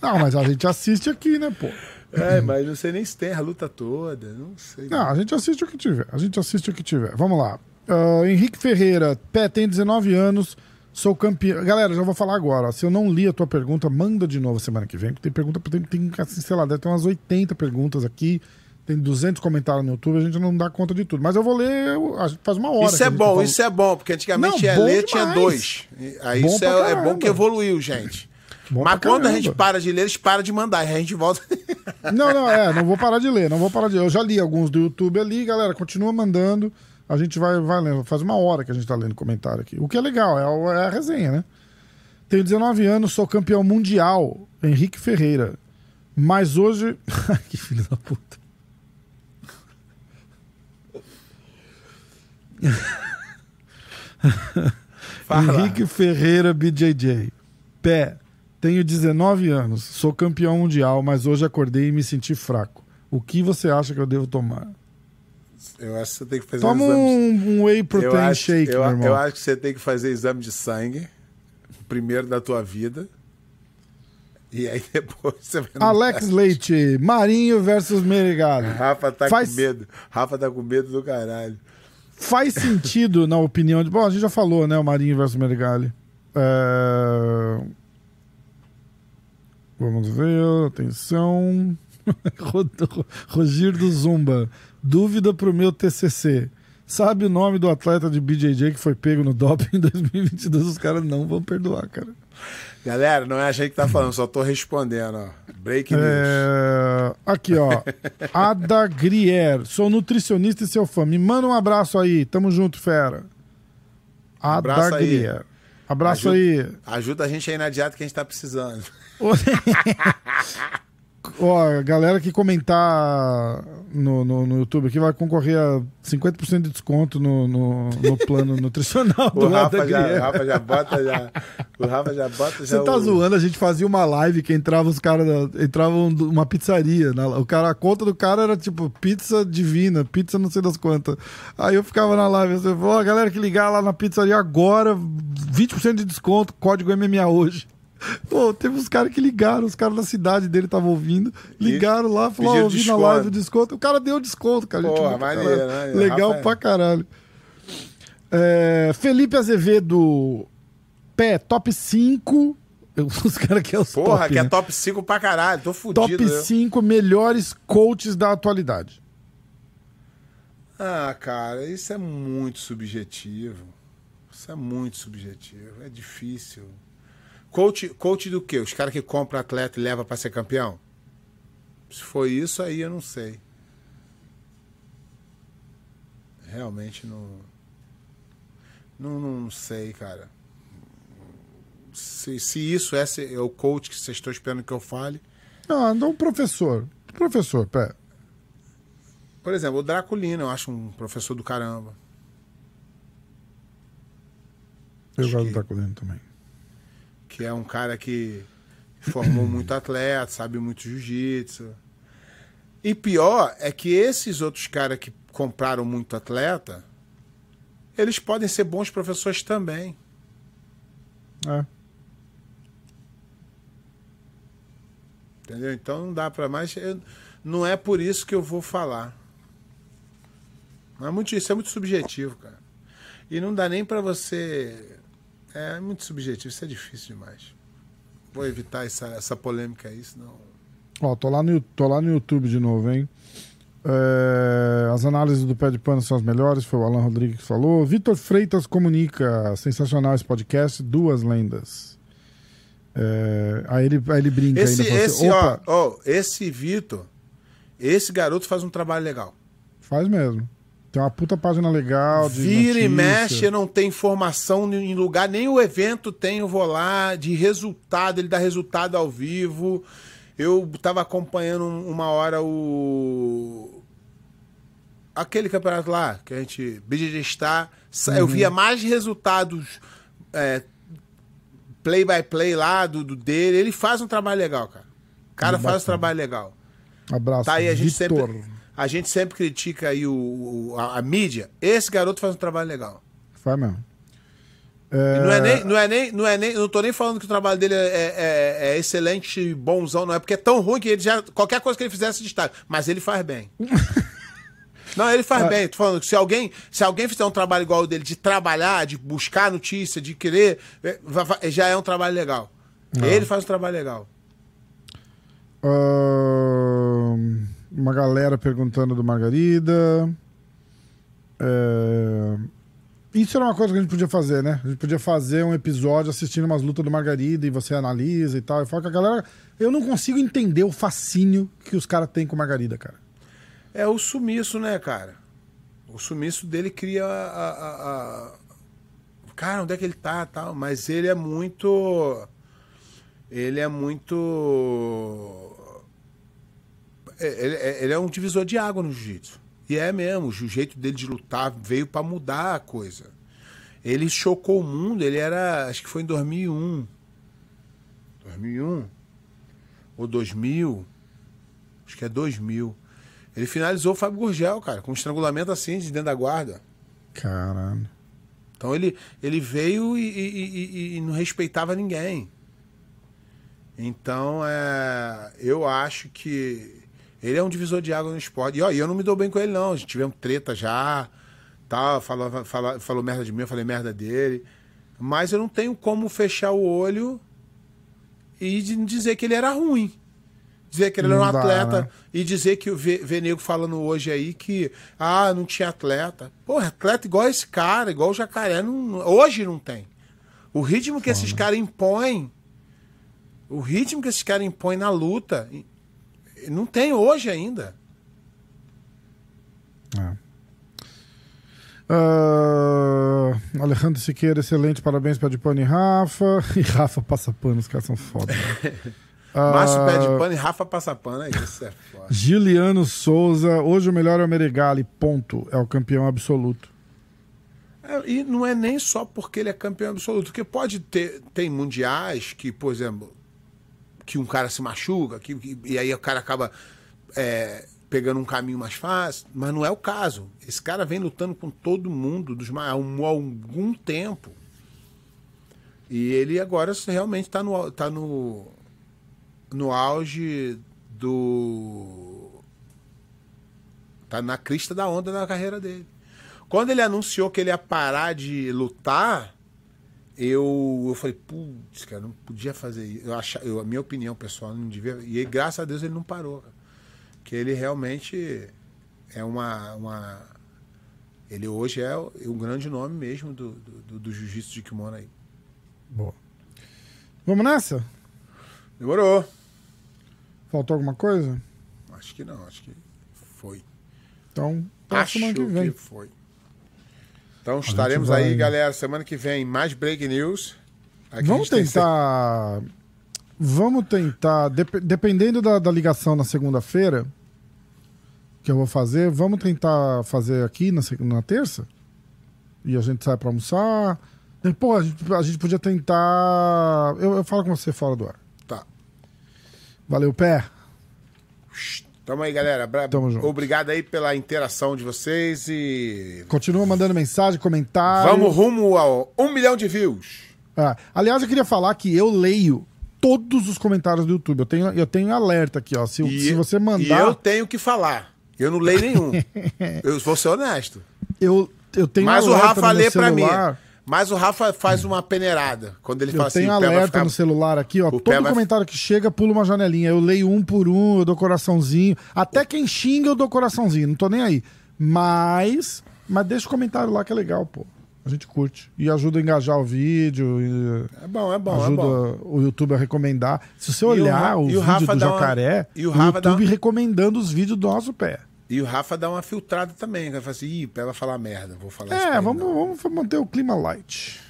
Não, mas a gente assiste aqui, né, pô? É, mas não sei nem se tem a luta toda, não sei. Não, a gente assiste o que tiver, a gente assiste o que tiver. Vamos lá. Uh, Henrique Ferreira, pé, tem 19 anos, sou campeão. Galera, já vou falar agora. Se eu não li a tua pergunta, manda de novo semana que vem. Tem pergunta, tem, tem assim, sei lá, deve ter umas 80 perguntas aqui tem 200 comentários no YouTube, a gente não dá conta de tudo. Mas eu vou ler, faz uma hora. Isso é bom, isso é bom, porque antigamente não, ia ler, demais. tinha dois. Aí bom isso é, é, bom que evoluiu, gente. Bom Mas quando a gente para de ler, eles param de mandar, aí a gente volta. não, não, é, não vou parar de ler, não vou parar de ler. Eu já li alguns do YouTube ali, galera, continua mandando. A gente vai, vai lendo. Faz uma hora que a gente tá lendo comentário aqui. O que é legal, é, é a resenha, né? Tenho 19 anos, sou campeão mundial, Henrique Ferreira. Mas hoje. que filho da puta. Henrique Ferreira BJJ. Pé. Tenho 19 anos, sou campeão mundial, mas hoje acordei e me senti fraco. O que você acha que eu devo tomar? Eu acho que você tem que fazer Toma um, um whey protein acho, shake, eu, meu irmão. Eu acho que você tem que fazer exame de sangue, primeiro da tua vida. E aí depois você vai. Alex Leite, Marinho versus Meregalho. Rafa tá Faz... com medo. Rafa tá com medo do caralho. Faz sentido, na opinião de. Bom, a gente já falou, né? O Marinho versus Merigali. É... Vamos ver, atenção. Rogir do Zumba. Dúvida pro meu TCC. Sabe o nome do atleta de BJJ que foi pego no doping em 2022? Os caras não vão perdoar, cara. Galera, não é a gente que tá falando, só tô respondendo, ó. Break news. É... Aqui, ó. Ada Grier. Sou nutricionista e seu fã. Me manda um abraço aí. Tamo junto, fera. Ada abraço Grier. Aí. Abraço ajuda, aí. Ajuda a gente aí na dieta que a gente tá precisando. Ó, a galera que comentar no, no, no, YouTube aqui vai concorrer a 50% de desconto no, no, no plano nutricional do o Rafa já, Rafa já bota já. O Rafa já bota já. Você tá o... zoando, a gente fazia uma live que entrava os caras. Entrava uma pizzaria. o cara, a conta do cara era tipo pizza divina, pizza não sei das quantas. Aí eu ficava na live, você falou, ó, a galera que ligar lá na pizzaria agora, 20% de desconto, código MMA hoje. Pô, teve uns caras que ligaram, os caras da cidade dele estavam ouvindo, ligaram lá, falaram, ouvi na live o desconto. O cara deu desconto, cara. Porra, tipo, maneiro, cara, né? Legal Rafael. pra caralho. É, Felipe Azevedo, pé, top 5 Os caras que é os Porra, top, que é né? top 5 pra caralho. Tô fudido. Top eu. 5 melhores coaches da atualidade. Ah, cara, isso é muito subjetivo. Isso é muito subjetivo. É difícil. Coach, coach do quê? Os caras que compram atleta e levam pra ser campeão? Se foi isso, aí eu não sei. Realmente não. Não, não sei, cara. Se, se isso é, se- é o coach que vocês estão esperando que eu fale. Não, não, professor. Professor, pé. Por exemplo, o Draculino, eu acho um professor do caramba. Eu Acho gosto que- do Draculino também. Que é um cara que formou muito atleta, sabe muito jiu-jitsu. E pior é que esses outros caras que compraram muito atleta, eles podem ser bons professores também. É. Entendeu? Então não dá pra mais. eu- não é por isso que eu vou falar. Não é muito, isso é muito subjetivo, cara. E não dá nem pra você. É muito subjetivo, isso é difícil demais. Vou evitar essa, essa polêmica aí, senão. Ó, tô lá no, tô lá no YouTube de novo, hein? É, as análises do pé de pano são as melhores, foi o Alan Rodrigues que falou. Vitor Freitas comunica, sensacional esse podcast, duas lendas. É, aí, ele, aí ele brinca Esse, ainda. assim, esse, ó, ó, esse Vitor, esse garoto faz um trabalho legal. faz mesmo. Tem uma puta página legal de Vira e notícia. mexe, não tem informação em lugar, nem o evento tem, eu vou lá, de resultado, ele dá resultado ao vivo. Eu tava acompanhando um- uma hora o. Aquele campeonato lá, que a gente. BJJ Star. sa- Eu via mais resultados é, play by play lá do, do dele. Ele faz um trabalho legal, cara. O cara Muito faz um trabalho legal. Abraço, Tá aí, a gente Vitor. sempre. A gente sempre critica aí o, o- a, a mídia. Esse garoto faz um trabalho legal. Faz mesmo. E Não é nem, não é nem, não é nem, não tô nem falando que o trabalho dele é, é- é excelente, bonzão, não é porque é tão ruim que ele já qualquer coisa que ele fizesse destaque, mas ele faz bem. não, ele faz bem. Tô falando que se alguém, se alguém fizer um trabalho igual o dele de trabalhar, de buscar notícia, de querer, é, va- já é um trabalho legal. Ele faz um trabalho legal. Ahn, uma galera perguntando do Margarida. É, Isso era uma coisa que a gente podia fazer, né? A gente podia fazer um episódio assistindo umas lutas do Margarida e você analisa e tal. Eu falo que a galera. Eu não consigo entender o fascínio que os caras têm com Margarida, cara. É o sumiço, né, cara? O sumiço dele cria a, a- a- Cara, onde é que ele tá tal? Mas ele é muito. Ele é muito. É- Ele, é- ele é um divisor de água no jiu-jitsu. E é mesmo, o jeito dele de lutar veio pra mudar a coisa. Ele chocou o mundo, ele era. Acho que foi em 2001. 2001? Ou 2000? Acho que é 2000. Ele finalizou o Fábio Gurgel, cara, com um estrangulamento assim de dentro da guarda. Caralho. Então ele, ele veio e, e- e- e não respeitava ninguém. Então é, eu acho que ele é um divisor de água no esporte. E ó, eu não me dou bem com ele, não. A gente tivemos treta já, tal, falou, falou, falou merda de mim, eu falei merda dele. Mas eu não tenho como fechar o olho e dizer que ele era ruim. Dizer que ele era Não um dá, atleta né? e dizer que o Vê Vê nego falando hoje aí que ah, não tinha atleta. Porra, atleta igual esse cara, igual o jacaré, não- hoje não tem. O ritmo que esses caras impõem, o ritmo que esses caras impõem na luta, não tem hoje ainda. É. Ah, Alejandro Siqueira, excelente, parabéns para Pano e Rafa. E Rafa passa pano, os caras são foda. né? Márcio Ah, pede pano e Rafa passa pano, é isso, é foda. Giliano Souza, hoje o melhor é o Meregali, ponto. É o campeão absoluto. É, e não é nem só porque ele é campeão absoluto, porque pode ter tem mundiais que, por exemplo, que um cara se machuca, que, que- e aí o cara acaba é, pegando um caminho mais fácil, mas não é o caso. Esse cara vem lutando com todo mundo dos, há, um- algum tempo. E ele agora realmente está no, tá no, no auge do. Tá na crista da onda da carreira dele. Quando ele anunciou que ele ia parar de lutar, eu, eu falei, putz, cara, não podia fazer isso. Eu acha, eu, a minha opinião pessoal não devia. E aí, graças a Deus ele não parou. Cara. Que ele realmente é uma. uma ele hoje é o, é um grande nome mesmo do, do, do, jiu-jitsu de kimono aí. Boa. Vamos nessa? Demorou. Faltou alguma coisa? Acho que não, acho que foi. Então, Acho que vem. que foi. Então estaremos vai- aí, galera. Semana que vem, mais break news. Aqui Vamos gente tem tentar. Vamos tentar. dep- dependendo da, da ligação na segunda-feira, que eu vou fazer, vamos tentar fazer aqui na, na terça? E a gente sai pra almoçar. Pô, a gente, a gente podia tentar. Eu, eu falo com você fora do ar. Tá. Valeu, pé. Tamo aí, galera. Bra- Tamo junto. Obrigado aí pela interação de vocês e. Continua mandando mensagem, comentário. Vamos rumo ao um milhão de views. Ah, aliás, eu queria falar que eu leio todos os comentários do YouTube. Eu tenho, eu tenho alerta aqui, ó. Se, E, se você e mandar. eu tenho que falar. Eu não leio nenhum. eu vou ser honesto. Eu, eu tenho Mas o Rafa lê pra mim. Mas o Rafa faz uma peneirada. Quando ele fala Eu assim, tenho o pé vai alerta ficar... no celular aqui, ó. o Todo vai- comentário que chega, pula uma janelinha. Eu leio um por um, eu dou coraçãozinho. Até quem xinga, eu dou coraçãozinho. Não tô nem aí. Mas. Mas deixa o comentário lá que é legal, pô. A gente curte. E ajuda a engajar o vídeo. e É bom, é bom, ajuda é bom. o YouTube a recomendar. Se você o olhar Ra- o, e o vídeo do dá uma- jacaré, e o o YouTube uma- recomendando os vídeos do nosso pé. E o Rafa dá uma filtrada também. Ele fala assim, ih, pé vai falar merda. Vou falar isso pra É, ele, vamos, vamos manter o clima light.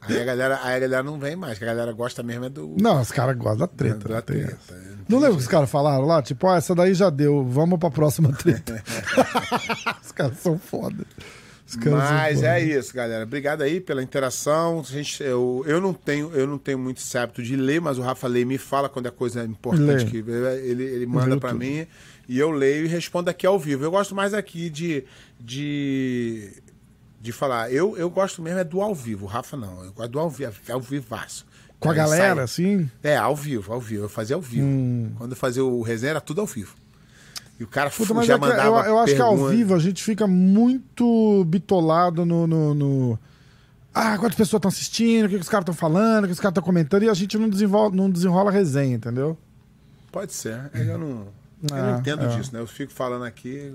Aí a, galera, aí a galera não vem mais, que a galera gosta mesmo é do... Não, os caras gostam da treta. Da não tem treta, essa. é, não Não lembra que os caras falaram lá? Tipo, ó, essa daí já deu, vamos pra próxima treta. os caras são foda. Mas é isso, galera. Obrigado aí pela interação. A Gente, eu, eu, não tenho, eu não tenho muito esse hábito de ler, mas o Rafa lê e me fala quando é coisa importante Lê. que ele, ele manda Leu pra tudo. mim e eu leio e respondo aqui ao vivo. Eu gosto mais aqui de, de, de falar. Eu, eu gosto mesmo é do ao vivo. O Rafa não. Eu gosto do ao vivo, é ao vivaço. Com a Aí galera, sai- assim? É, ao vivo, ao vivo. Eu fazia ao vivo. Hum. Quando eu fazia o resenha era tudo ao vivo. E o cara Puta, mas já é mandava eu, eu acho que ao pergunta. vivo a gente fica muito bitolado no. no- no- Ah, quantas pessoas estão assistindo, o que, que os caras estão falando, o que os caras estão comentando, e a gente não, desenvolve, não desenrola a resenha, entendeu? Pode ser. Eu não, eu É, não entendo é. disso, né? Eu fico falando aqui.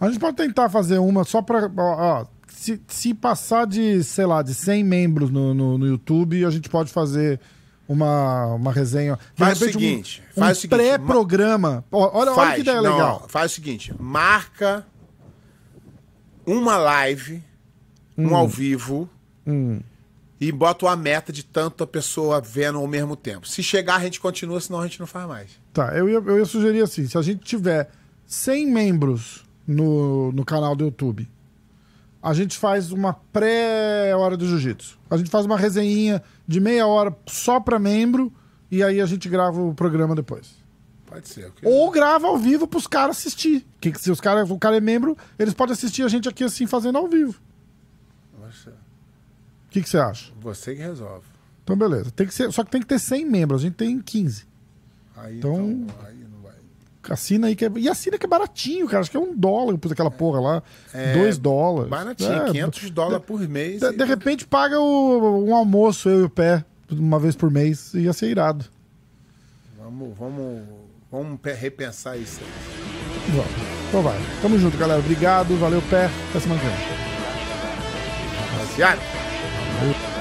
A gente pode tentar fazer uma só pra. Ó, ó, se, se passar de, sei lá, de 100 membros no, no, no YouTube, a gente pode fazer uma, uma resenha. De Faz o repente, um- seguinte, um, faz seguinte, pré-programa. Olha, olha que ideia não, legal. Faz o seguinte: marca uma live, Hum. um ao vivo, e bota uma meta de tanta pessoa vendo ao mesmo tempo. Se chegar, a gente continua, senão a gente não faz mais. Tá, eu ia, eu ia sugerir assim: se a gente tiver 100 membros no, no canal do YouTube, a gente faz uma pré-hora do jiu-jitsu. A gente faz uma resenhinha de meia hora só pra membro e aí a gente grava o programa depois. Pode ser. ok? Ou grava ao vivo pros caras assistir. Que se os cara, o cara é membro, eles podem assistir a gente aqui assim, fazendo ao vivo. Que, que você acha? Você que resolve. Então, beleza. Tem que ser, só que tem que ter 100 membros. A gente tem 15. Aí, Então- então, aí não vai. Assina aí que é, E assina que é baratinho, cara. Acho que é um dólar por aquela porra lá. É, dois dólares. Baratinho, É, 500 dólares por mês. De, e- de repente paga o, um almoço, eu e o pé, uma vez por mês. Ia ser irado. Vamos, vamos, vamos pe- repensar isso aí. Vamos. Então vai. Tamo junto, galera. Obrigado. Valeu, pé. Até semana que vem. Rapaziada. Valeu.